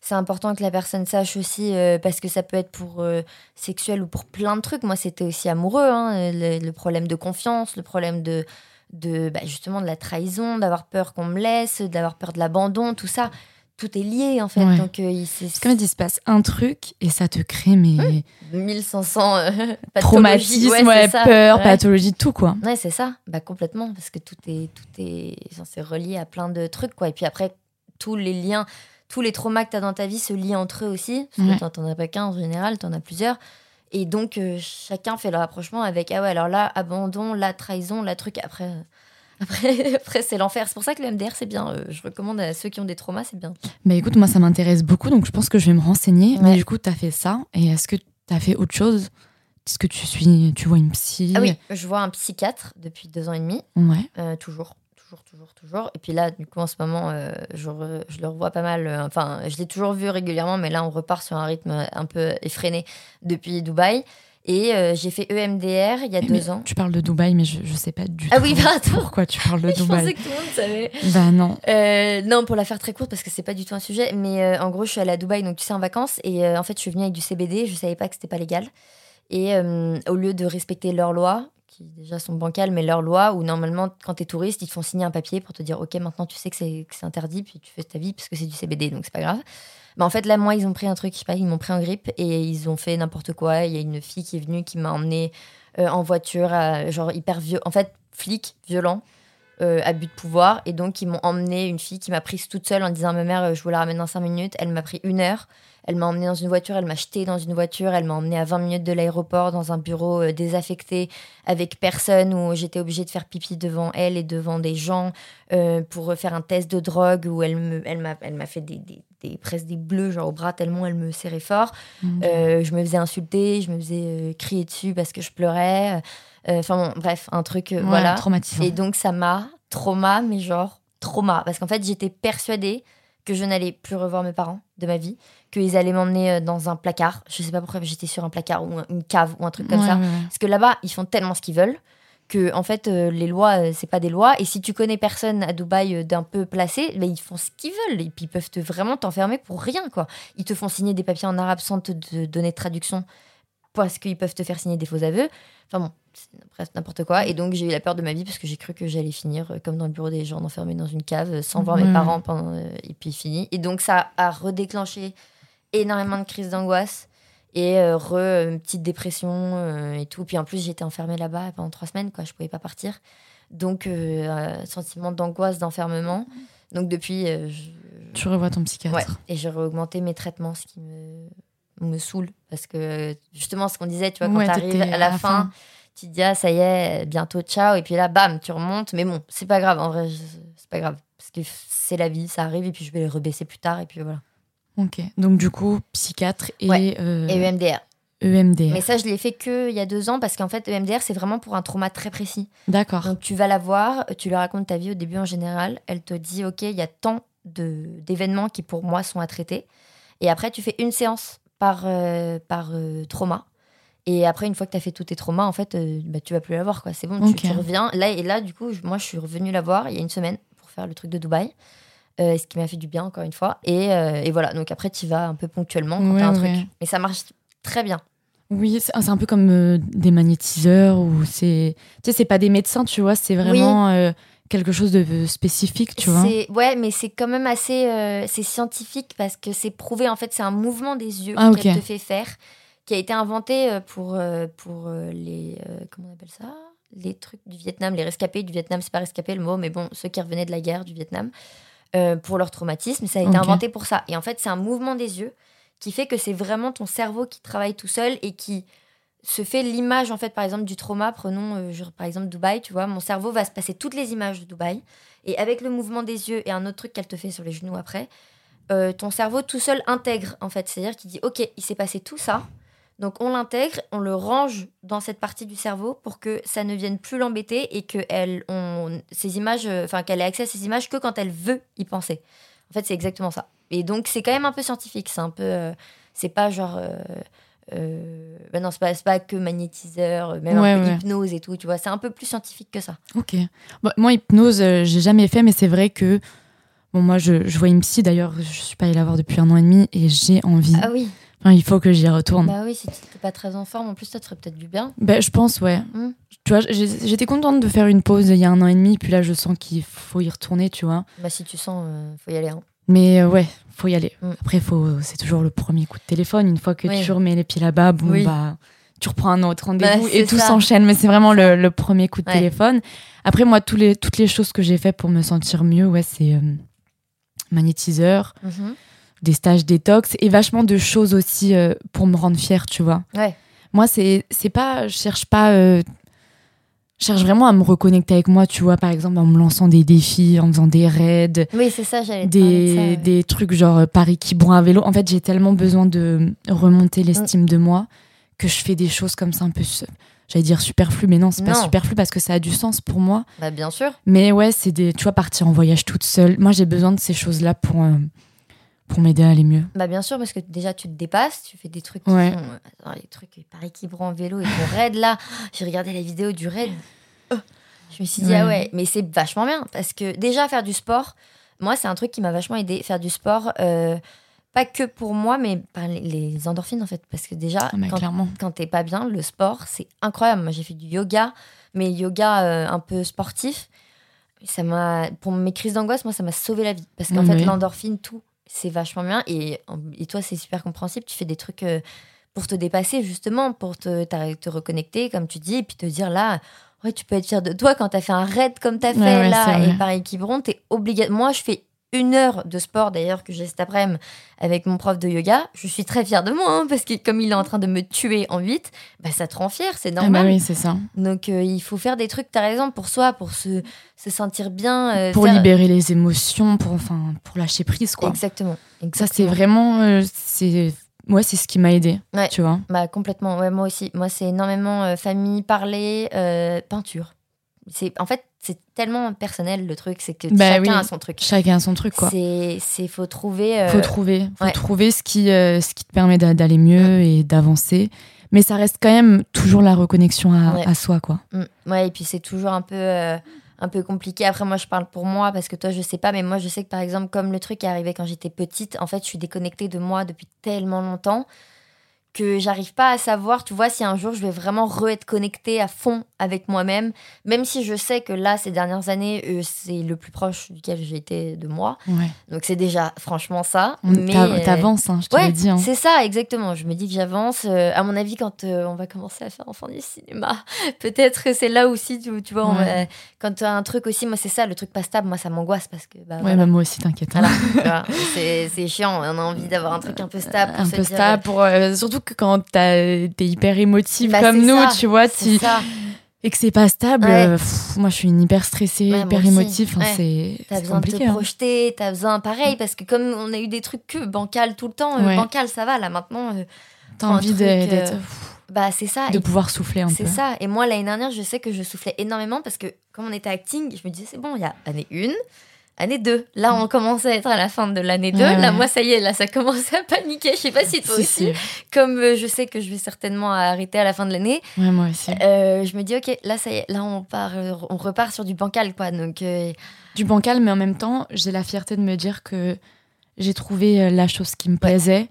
c'est important que la personne sache aussi, euh, parce que ça peut être pour euh, sexuel ou pour plein de trucs. Moi c'était aussi amoureux, hein, le, le problème de confiance, le problème de, de bah, justement de la trahison, d'avoir peur qu'on me laisse, d'avoir peur de l'abandon, tout ça. Tout est lié en fait, Ouais. donc euh, il- c'est comme il se passe un truc et ça te crée mais 1500 euh, [laughs] pathologies. traumatisme, Ouais, ouais, peur, Ouais. pathologie, tout, quoi. Ouais, c'est ça. Bah, complètement. Parce que tout est, tout est, c'est relié à plein de trucs, quoi. Et puis après, tous les liens, tous les traumas que tu as dans ta vie se lient entre eux aussi. Parce que t'en- t'en as pas qu'un en général, t'en as plusieurs. Et donc, euh, chacun fait le rapprochement avec, ah ouais, alors là, abandon, la trahison, la truc. Après, euh, [laughs] après, après c'est l'enfer. C'est pour ça que le MDR, c'est bien. Euh, je recommande à ceux qui ont des traumas, c'est bien. Bah écoute, moi ça m'intéresse beaucoup, donc je pense que je vais me renseigner. Ouais. Mais du coup, t'as fait ça et est-ce que as fait autre chose? Est-ce que tu suis, tu vois une psy? Ah oui, je vois un psychiatre depuis deux ans et demi. Ouais. Euh, toujours, toujours, toujours, toujours. Et puis là, du coup, en ce moment, euh, je, re- je le revois pas mal. euh, enfin, je l'ai toujours vu régulièrement, mais là, on repart sur un rythme un peu effréné depuis Dubaï. Et euh, j'ai fait EMDR il y a Mais- deux mais ans. Tu parles de Dubaï, mais je, je sais pas du Ah tout oui, pardon. pourquoi tu parles de [laughs] Je pensais Dubaï. que tout le monde savait. Bah non. Euh, non, pour la faire très courte, parce que c'est pas du tout un sujet, mais euh, en gros, je suis allée à Dubaï, donc tu sais, en vacances, et en fait, je suis venue avec du CBD, je savais pas que c'était pas légal. Et au lieu de respecter leurs lois, qui déjà sont bancales, mais leurs lois, où normalement, quand t'es touriste, ils te font signer un papier pour te dire, ok, maintenant tu sais que c'est interdit, puis tu fais ta vie, parce que c'est du CBD, donc c'est pas grave. Mais en fait, là, moi, ils ont pris un truc, je sais pas, ils m'ont pris en grippe, et ils ont fait n'importe quoi. Il y a une fille qui est venue, qui m'a emmenée euh, en voiture, genre hyper vieux, en fait, flic, violent euh, abus de pouvoir. Et donc, ils m'ont emmené une fille qui m'a prise toute seule en disant ma mère, euh, je vous la ramène dans 5 minutes. Elle m'a pris une heure. Elle m'a emmenée dans une voiture, elle m'a jeté dans une voiture, elle m'a emmenée à 20 minutes de l'aéroport dans un bureau euh, désaffecté avec personne où j'étais obligée de faire pipi devant elle et devant des gens euh, pour faire un test de drogue où elle me, elle m'a, elle m'a fait des, des, des- presque des bleus genre au bras tellement elle me serrait fort. Euh, je me faisais insulter, je me faisais crier dessus parce que je pleurais. Enfin bon, bref, un truc, Ouais, voilà. Traumatisant. Et donc ça m'a trauma, mais genre trauma. Parce qu'en fait, j'étais persuadée que je n'allais plus revoir mes parents de ma vie, qu'ils allaient m'emmener euh, dans un placard. Je sais pas pourquoi j'étais sur un placard ou un- une cave ou un truc comme Ouais, ça. ouais. Parce que là-bas, ils font tellement ce qu'ils veulent que en fait euh, les lois euh, c'est pas des lois et si tu connais personne à Dubaï euh, d'un peu placé ben, ils font ce qu'ils veulent et puis ils peuvent te vraiment t'enfermer pour rien quoi ils te font signer des papiers en arabe sans te de- donner de traduction parce qu'ils peuvent te faire signer des faux aveux enfin bon presque n'importe quoi et donc j'ai eu la peur de ma vie parce que j'ai cru que j'allais finir euh, comme dans le bureau des gens enfermé dans une cave euh, sans voir mes parents pendant euh, et puis fini et donc ça a redéclenché énormément de crises d'angoisse et euh, re, une petite dépression euh, et tout. Puis en plus, j'étais enfermée là-bas pendant trois semaines, quoi. Je pouvais pas partir. Donc, euh, sentiment d'angoisse, d'enfermement. Donc, depuis, je- Tu revois ton psychiatre. ouais. Et j'ai augmenté mes traitements, ce qui me, me saoule. Parce que, justement, ce qu'on disait, tu vois, quand Ouais, tu arrives à la fin, tu te dis, ah, ça y est, bientôt, ciao. Et puis là, bam, tu remontes. Mais bon, c'est pas grave, en vrai, c'est pas grave. Parce que c'est la vie, ça arrive. Et puis, je vais les rebaisser plus tard. Et puis voilà. Ok. Donc du coup, psychiatre et, Ouais. euh, Et EMDR. EMDR. Mais ça, je l'ai fait que il y a deux ans parce qu'en fait, EMDR, c'est vraiment pour un trauma très précis. D'accord. Donc, tu vas la voir, tu lui racontes ta vie au début en général. Elle te dit, OK, il y a tant d'événements qui, pour moi, sont à traiter. Et après, tu fais une séance par, euh, par euh, trauma. Et après, une fois que tu as fait tous tes traumas, en fait, euh, bah, tu vas plus la voir. C'est bon, tu- Ok. tu, reviens. Là, et là, du coup, je- moi, je suis revenue la voir il y a une semaine pour faire le truc de Dubaï. Euh, ce qui m'a fait du bien, encore une fois. Et, euh, et voilà, donc après, tu vas un peu ponctuellement quand Ouais, t'as un ouais. truc. Mais ça marche très bien. Oui, c'est un peu comme des magnétiseurs ou c'est. Tu sais, c'est pas des médecins, tu vois, c'est vraiment quelque chose de spécifique, tu vois. Ouais, mais c'est quand même assez euh, c'est scientifique parce que c'est prouvé. En fait, c'est un mouvement des yeux Ah, te fait faire, qui a été inventé euh, pour, euh, pour euh, les. comment on appelle ça? Les trucs du Vietnam, les rescapés du Vietnam, c'est pas rescapé le mot, mais bon, ceux qui revenaient de la guerre du Vietnam, euh, pour leur traumatisme, ça a été inventé pour ça. Et en fait, c'est un mouvement des yeux qui fait que c'est vraiment ton cerveau qui travaille tout seul et qui se fait l'image en fait par exemple du trauma. Prenons euh, genre, par exemple Dubaï tu vois. Mon cerveau va se passer toutes les images de Dubaï et avec le mouvement des yeux et un autre truc qu'elle te fait sur les genoux après euh, ton cerveau tout seul intègre en fait. C'est à dire qu'il dit ok il s'est passé tout ça donc on l'intègre on le range dans cette partie du cerveau pour que ça ne vienne plus l'embêter et que elle on ces images euh, enfin qu'elle ait accès à ces images que quand elle veut y penser en fait c'est exactement ça et donc c'est quand même un peu scientifique c'est un peu euh, c'est pas genre euh, euh, bah non, c'est pas, pas que magnétiseur, même Ouais, un peu ouais. hypnose et tout, tu vois. C'est un peu plus scientifique que ça. Ok. Bon, moi, hypnose, j'ai jamais fait, mais c'est vrai que. Bon, moi, je, je vois une psy, d'ailleurs, je suis pas allée la voir depuis un an et demi et j'ai envie. Ah oui, Enfin, il faut que j'y retourne. bah oui, si tu n'es pas très en forme, en plus, ça te ferait peut-être du bien. Ben, je pense, ouais. Mm. Tu vois, j'étais contente de faire une pause il y a un an et demi, puis là, je sens qu'il faut y retourner, tu vois. Bah si tu sens, euh, faut y aller. hein. Mais euh, ouais, faut y aller. Mm. Après, faut, c'est toujours le premier coup de téléphone. Une fois que Oui. tu remets les pieds là-bas, bon, Oui. bah, tu reprends un autre rendez-vous Bah, et tout s'enchaîne. Mais c'est vraiment le, le premier coup de Ouais. téléphone. Après, moi, tous les, toutes les choses que j'ai fait pour me sentir mieux, ouais, c'est euh, magnétiseur, Mhm. Des stages détox et vachement de choses aussi euh, pour me rendre fière, tu vois. Ouais. Moi, c'est, pas, je cherche pas, euh, je cherche vraiment à me reconnecter avec moi, tu vois, par exemple, en me lançant des défis, en faisant des raids, Oui, c'est ça, j'allais des, ça, ouais. des trucs genre euh, Paris qui boit à vélo. En fait, j'ai tellement besoin de remonter l'estime de moi que je fais des choses comme ça un peu, j'allais dire superflu, mais non, c'est pas superflu parce que ça a du sens pour moi. Bah, bien sûr. Mais ouais, c'est des, tu vois, partir en voyage toute seule. Moi, j'ai besoin de ces choses-là pour, euh, pour m'aider à aller mieux. Bah, bien sûr, parce que déjà, tu te dépasses, tu fais des trucs qui Ouais. sont. euh, les trucs par équilibre en vélo et ton raid là. [gasps] J'ai regardé la vidéo du raid. Oh, je me suis dit, Ouais. ah ouais, mais c'est vachement bien. Parce que déjà, faire du sport, moi, c'est un truc qui m'a vachement aidé. Faire du sport, euh, pas que pour moi, mais par les, endorphines en fait. Parce que déjà, Ah, quand, t'es pas bien, le sport, c'est incroyable. Moi, j'ai fait du yoga, mais yoga euh, un peu sportif. Ça m'a, pour mes crises d'angoisse, moi, ça m'a sauvé la vie. Parce qu'en Oui. fait, l'endorphine, tout, c'est vachement bien. Et, et toi, c'est super compréhensible. Tu fais des trucs euh, pour te dépasser, justement, pour te, te reconnecter, comme tu dis, et puis te dire là, ouais, tu peux être fier de toi quand t'as fait un raid comme t'as fait Ouais, ouais, là. Et par équilibrant, t'es obligé. Moi, je fais une heure de sport d'ailleurs que j'ai cet après-midi avec mon prof de yoga. Je suis très fière de moi hein, parce que comme il est en train de me tuer en 8, bah, ça te rend fier, c'est Ah normal. bah oui, c'est ça. Donc euh, il faut faire des trucs, t'as raison, pour soi, pour se, se sentir bien. euh, Pour faire- libérer les émotions, pour, enfin, pour lâcher prise, quoi. Exactement. Ça, exactement. c'est vraiment. euh, c'est ouais, c'est ce qui m'a aidé. Ouais. Tu vois. Bah, complètement, ouais, moi aussi. Moi, c'est énormément famille, parler, peinture. C'est, en fait, c'est tellement personnel le truc, c'est que Bah chacun oui. a son truc. Chacun a son truc, quoi. C'est, c'est faut trouver. euh, Faut trouver, faut ouais. trouver ce qui, euh, ce qui te permet d'a- d'aller mieux et d'avancer. Mais ça reste quand même toujours la reconnexion à, Ouais. à soi, quoi. Mm. Ouais, et puis c'est toujours un peu, euh, un peu compliqué. Après, moi, je parle pour moi parce que toi, je sais pas, mais moi, je sais que par exemple, comme le truc est arrivé quand j'étais petite, en fait, je suis déconnectée de moi depuis tellement longtemps que j'arrive pas à savoir, tu vois, si un jour je vais vraiment re-être connectée à fond avec moi-même, même si je sais que là, ces dernières années, euh, c'est le plus proche duquel j'ai été de moi. Ouais. Donc c'est déjà franchement ça. On- mais euh, T'avances, hein, je te Ouais, l'ai dit. hein. c'est ça, exactement. Je me dis que j'avance. Euh, à mon avis, quand on va commencer à faire enfant du cinéma, [laughs] peut-être que c'est là aussi, tu, tu vois, on Ouais. va- quand tu as un truc aussi, moi, c'est ça, le truc pas stable, moi, ça m'angoisse parce que, bah, voilà. bah, moi aussi, t'inquiète. hein. Voilà, [laughs] c'est chiant, on a envie d'avoir un truc un peu stable. pour un se peu dire, stable pour euh, surtout que quand t'es hyper émotive Bah, comme c'est nous ça, tu vois C'est tu- ça, et que c'est pas stable Ouais. euh, pff, moi je suis une hyper stressée Ouais, hyper émotive enfin, Ouais. c'est t'as besoin de te hein. projeter, t'as besoin, pareil, parce que comme on a eu des trucs que bancal tout le temps, euh, bancal, ça va, là, maintenant, euh, t'as envie de- euh, d'être bah, c'est ça. de Et pouvoir souffler un peu C'est ça. Et moi, l'année dernière, je sais que je soufflais énormément parce que, comme on était acting, je me disais, c'est bon, il y a année 1, année 2. Là, on commençait à être à la fin de l'année 2. Ouais, Là, moi, ça y est, là, ça commençait à paniquer. Je sais pas si toi Si, aussi. si. Comme euh, je sais que je vais certainement arrêter à la fin de l'année, ouais moi aussi euh, je me dis, OK, là, ça y est, là, on, part, euh, on repart sur du bancal, quoi. Donc, euh, du bancal mais en même temps j'ai la fierté de me dire que j'ai trouvé la chose qui me plaisait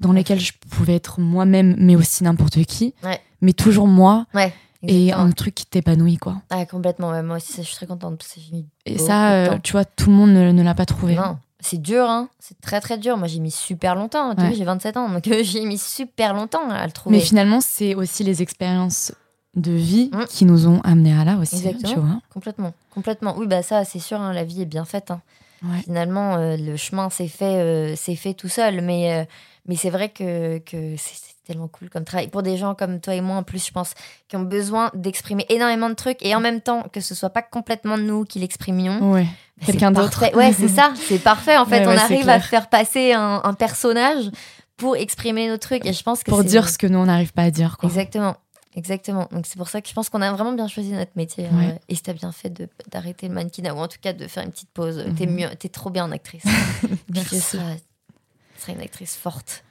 dans laquelle je pouvais être moi-même mais aussi n'importe qui Ouais. mais toujours moi ouais. Et un truc qui t'épanouit quoi Ah, complètement. ouais, moi aussi, ça, je suis très contente. parce que j'ai mis et ça euh, tu vois tout le monde ne, ne l'a pas trouvé Non, c'est dur, hein. C'est très, très dur. Moi, j'ai mis super longtemps. Ouais. j'ai 27 ans. Donc, euh, [laughs] j'ai mis super longtemps à le trouver. Mais finalement, c'est aussi les expériences de vie Mm. qui nous ont amenés à là aussi, Exactement. tu vois. Complètement, complètement. Oui, bah ça, c'est sûr, hein, la vie est bien faite. hein. Ouais. Finalement, euh, le chemin s'est fait, euh, fait tout seul. Mais, mais c'est vrai que, que c'est c'est tellement cool comme travail. Pour des gens comme toi et moi, en plus, je pense, qui ont besoin d'exprimer énormément de trucs et en même temps que ce soit pas complètement nous qui l'exprimions. Ouais. bah, c'est Quelqu'un d'autre. Ouais, c'est ça, c'est parfait. En [laughs] fait, Ouais, on ouais, arrive à faire passer un, un personnage pour exprimer nos trucs. Et je pense que Pour dire ce que nous, on n'arrive pas à dire. Quoi. Exactement. Exactement. Donc c'est pour ça que je pense qu'on a vraiment bien choisi notre métier. hein. Ouais. Et t'as bien fait d'arrêter le mannequinat ou en tout cas de faire une petite pause. T'es Mhm. mieux, t'es trop bien en actrice. [laughs] Merci. Tu seras une actrice forte.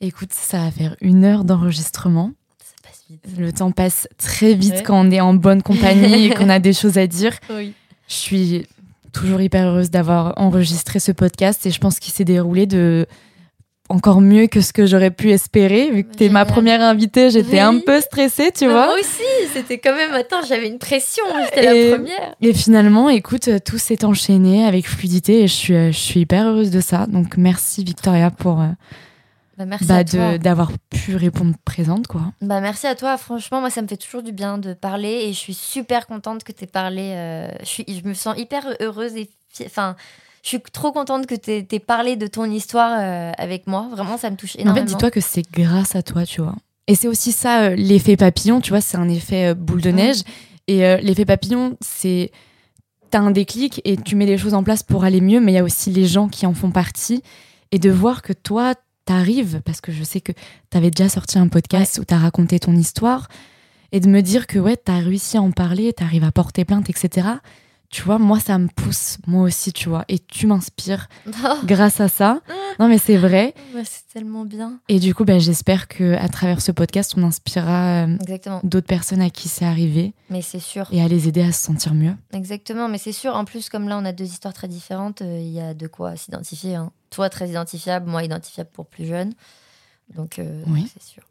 Écoute, ça va faire une heure d'enregistrement. Ça passe vite. Le temps passe très vite Ouais. quand on est en bonne compagnie et qu'on a [laughs] des choses à dire. Oui. Je suis toujours hyper heureuse d'avoir enregistré ce podcast et je pense qu'il s'est déroulé de encore mieux que ce que j'aurais pu espérer. Vu que t'es ma Génial. première invitée, j'étais un peu stressée, tu vois. Moi aussi, c'était quand même. Attends, j'avais une pression. J'étais la première. Et finalement, écoute, tout s'est enchaîné avec fluidité et je suis, je suis hyper heureuse de ça. Donc merci Victoria pour euh, Bah, merci bah, d'avoir pu répondre présente, quoi. Bah, merci à toi. Franchement, moi, ça me fait toujours du bien de parler et je suis super contente que tu aies parlé. euh, je, suis, je me sens hyper heureuse et. fi- Enfin, je suis trop contente que tu aies parlé de ton histoire euh, avec moi. Vraiment, ça me touche En fait, énormément. dis-toi que c'est grâce à toi, tu vois. Et c'est aussi ça, euh, l'effet papillon, tu vois, c'est un effet boule de neige. Et l'effet papillon, c'est. T'as un déclic et tu mets les choses en place pour aller mieux, mais il y a aussi les gens qui en font partie. Et de voir que toi, t'arrives, parce que je sais que t'avais déjà sorti un podcast où t'as raconté ton histoire, et de me dire que ouais, t'as réussi à en parler, t'arrives à porter plainte, etc. Tu vois, moi, ça me pousse, moi aussi, tu vois, et tu m'inspires [laughs] grâce à ça. Non, mais c'est vrai. c'est tellement bien. Et du coup, bah, j'espère que à travers ce podcast, on inspirera euh, d'autres personnes à qui c'est arrivé. Mais c'est sûr. Et à les aider à se sentir mieux. Exactement, mais c'est sûr. En plus, comme là, on a deux histoires très différentes, euh, il y a de quoi s'identifier. Hein. Toi, très identifiable, moi, identifiable pour plus jeune. Donc, euh, oui. c'est sûr.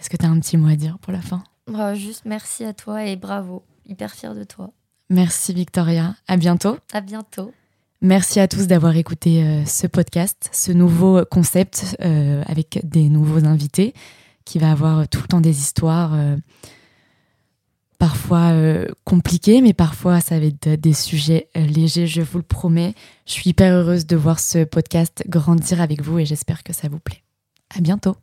Est-ce que tu as un petit mot à dire pour la fin? Bah, Juste merci à toi et bravo. Hyper fière de toi. Merci Victoria. À bientôt. À bientôt. Merci à tous d'avoir écouté euh, ce podcast, ce nouveau concept euh, avec des nouveaux invités qui va avoir tout le temps des histoires euh, parfois compliquées, mais parfois ça va être des sujets légers, je vous le promets. Je suis hyper heureuse de voir ce podcast grandir avec vous et j'espère que ça vous plaît. À bientôt.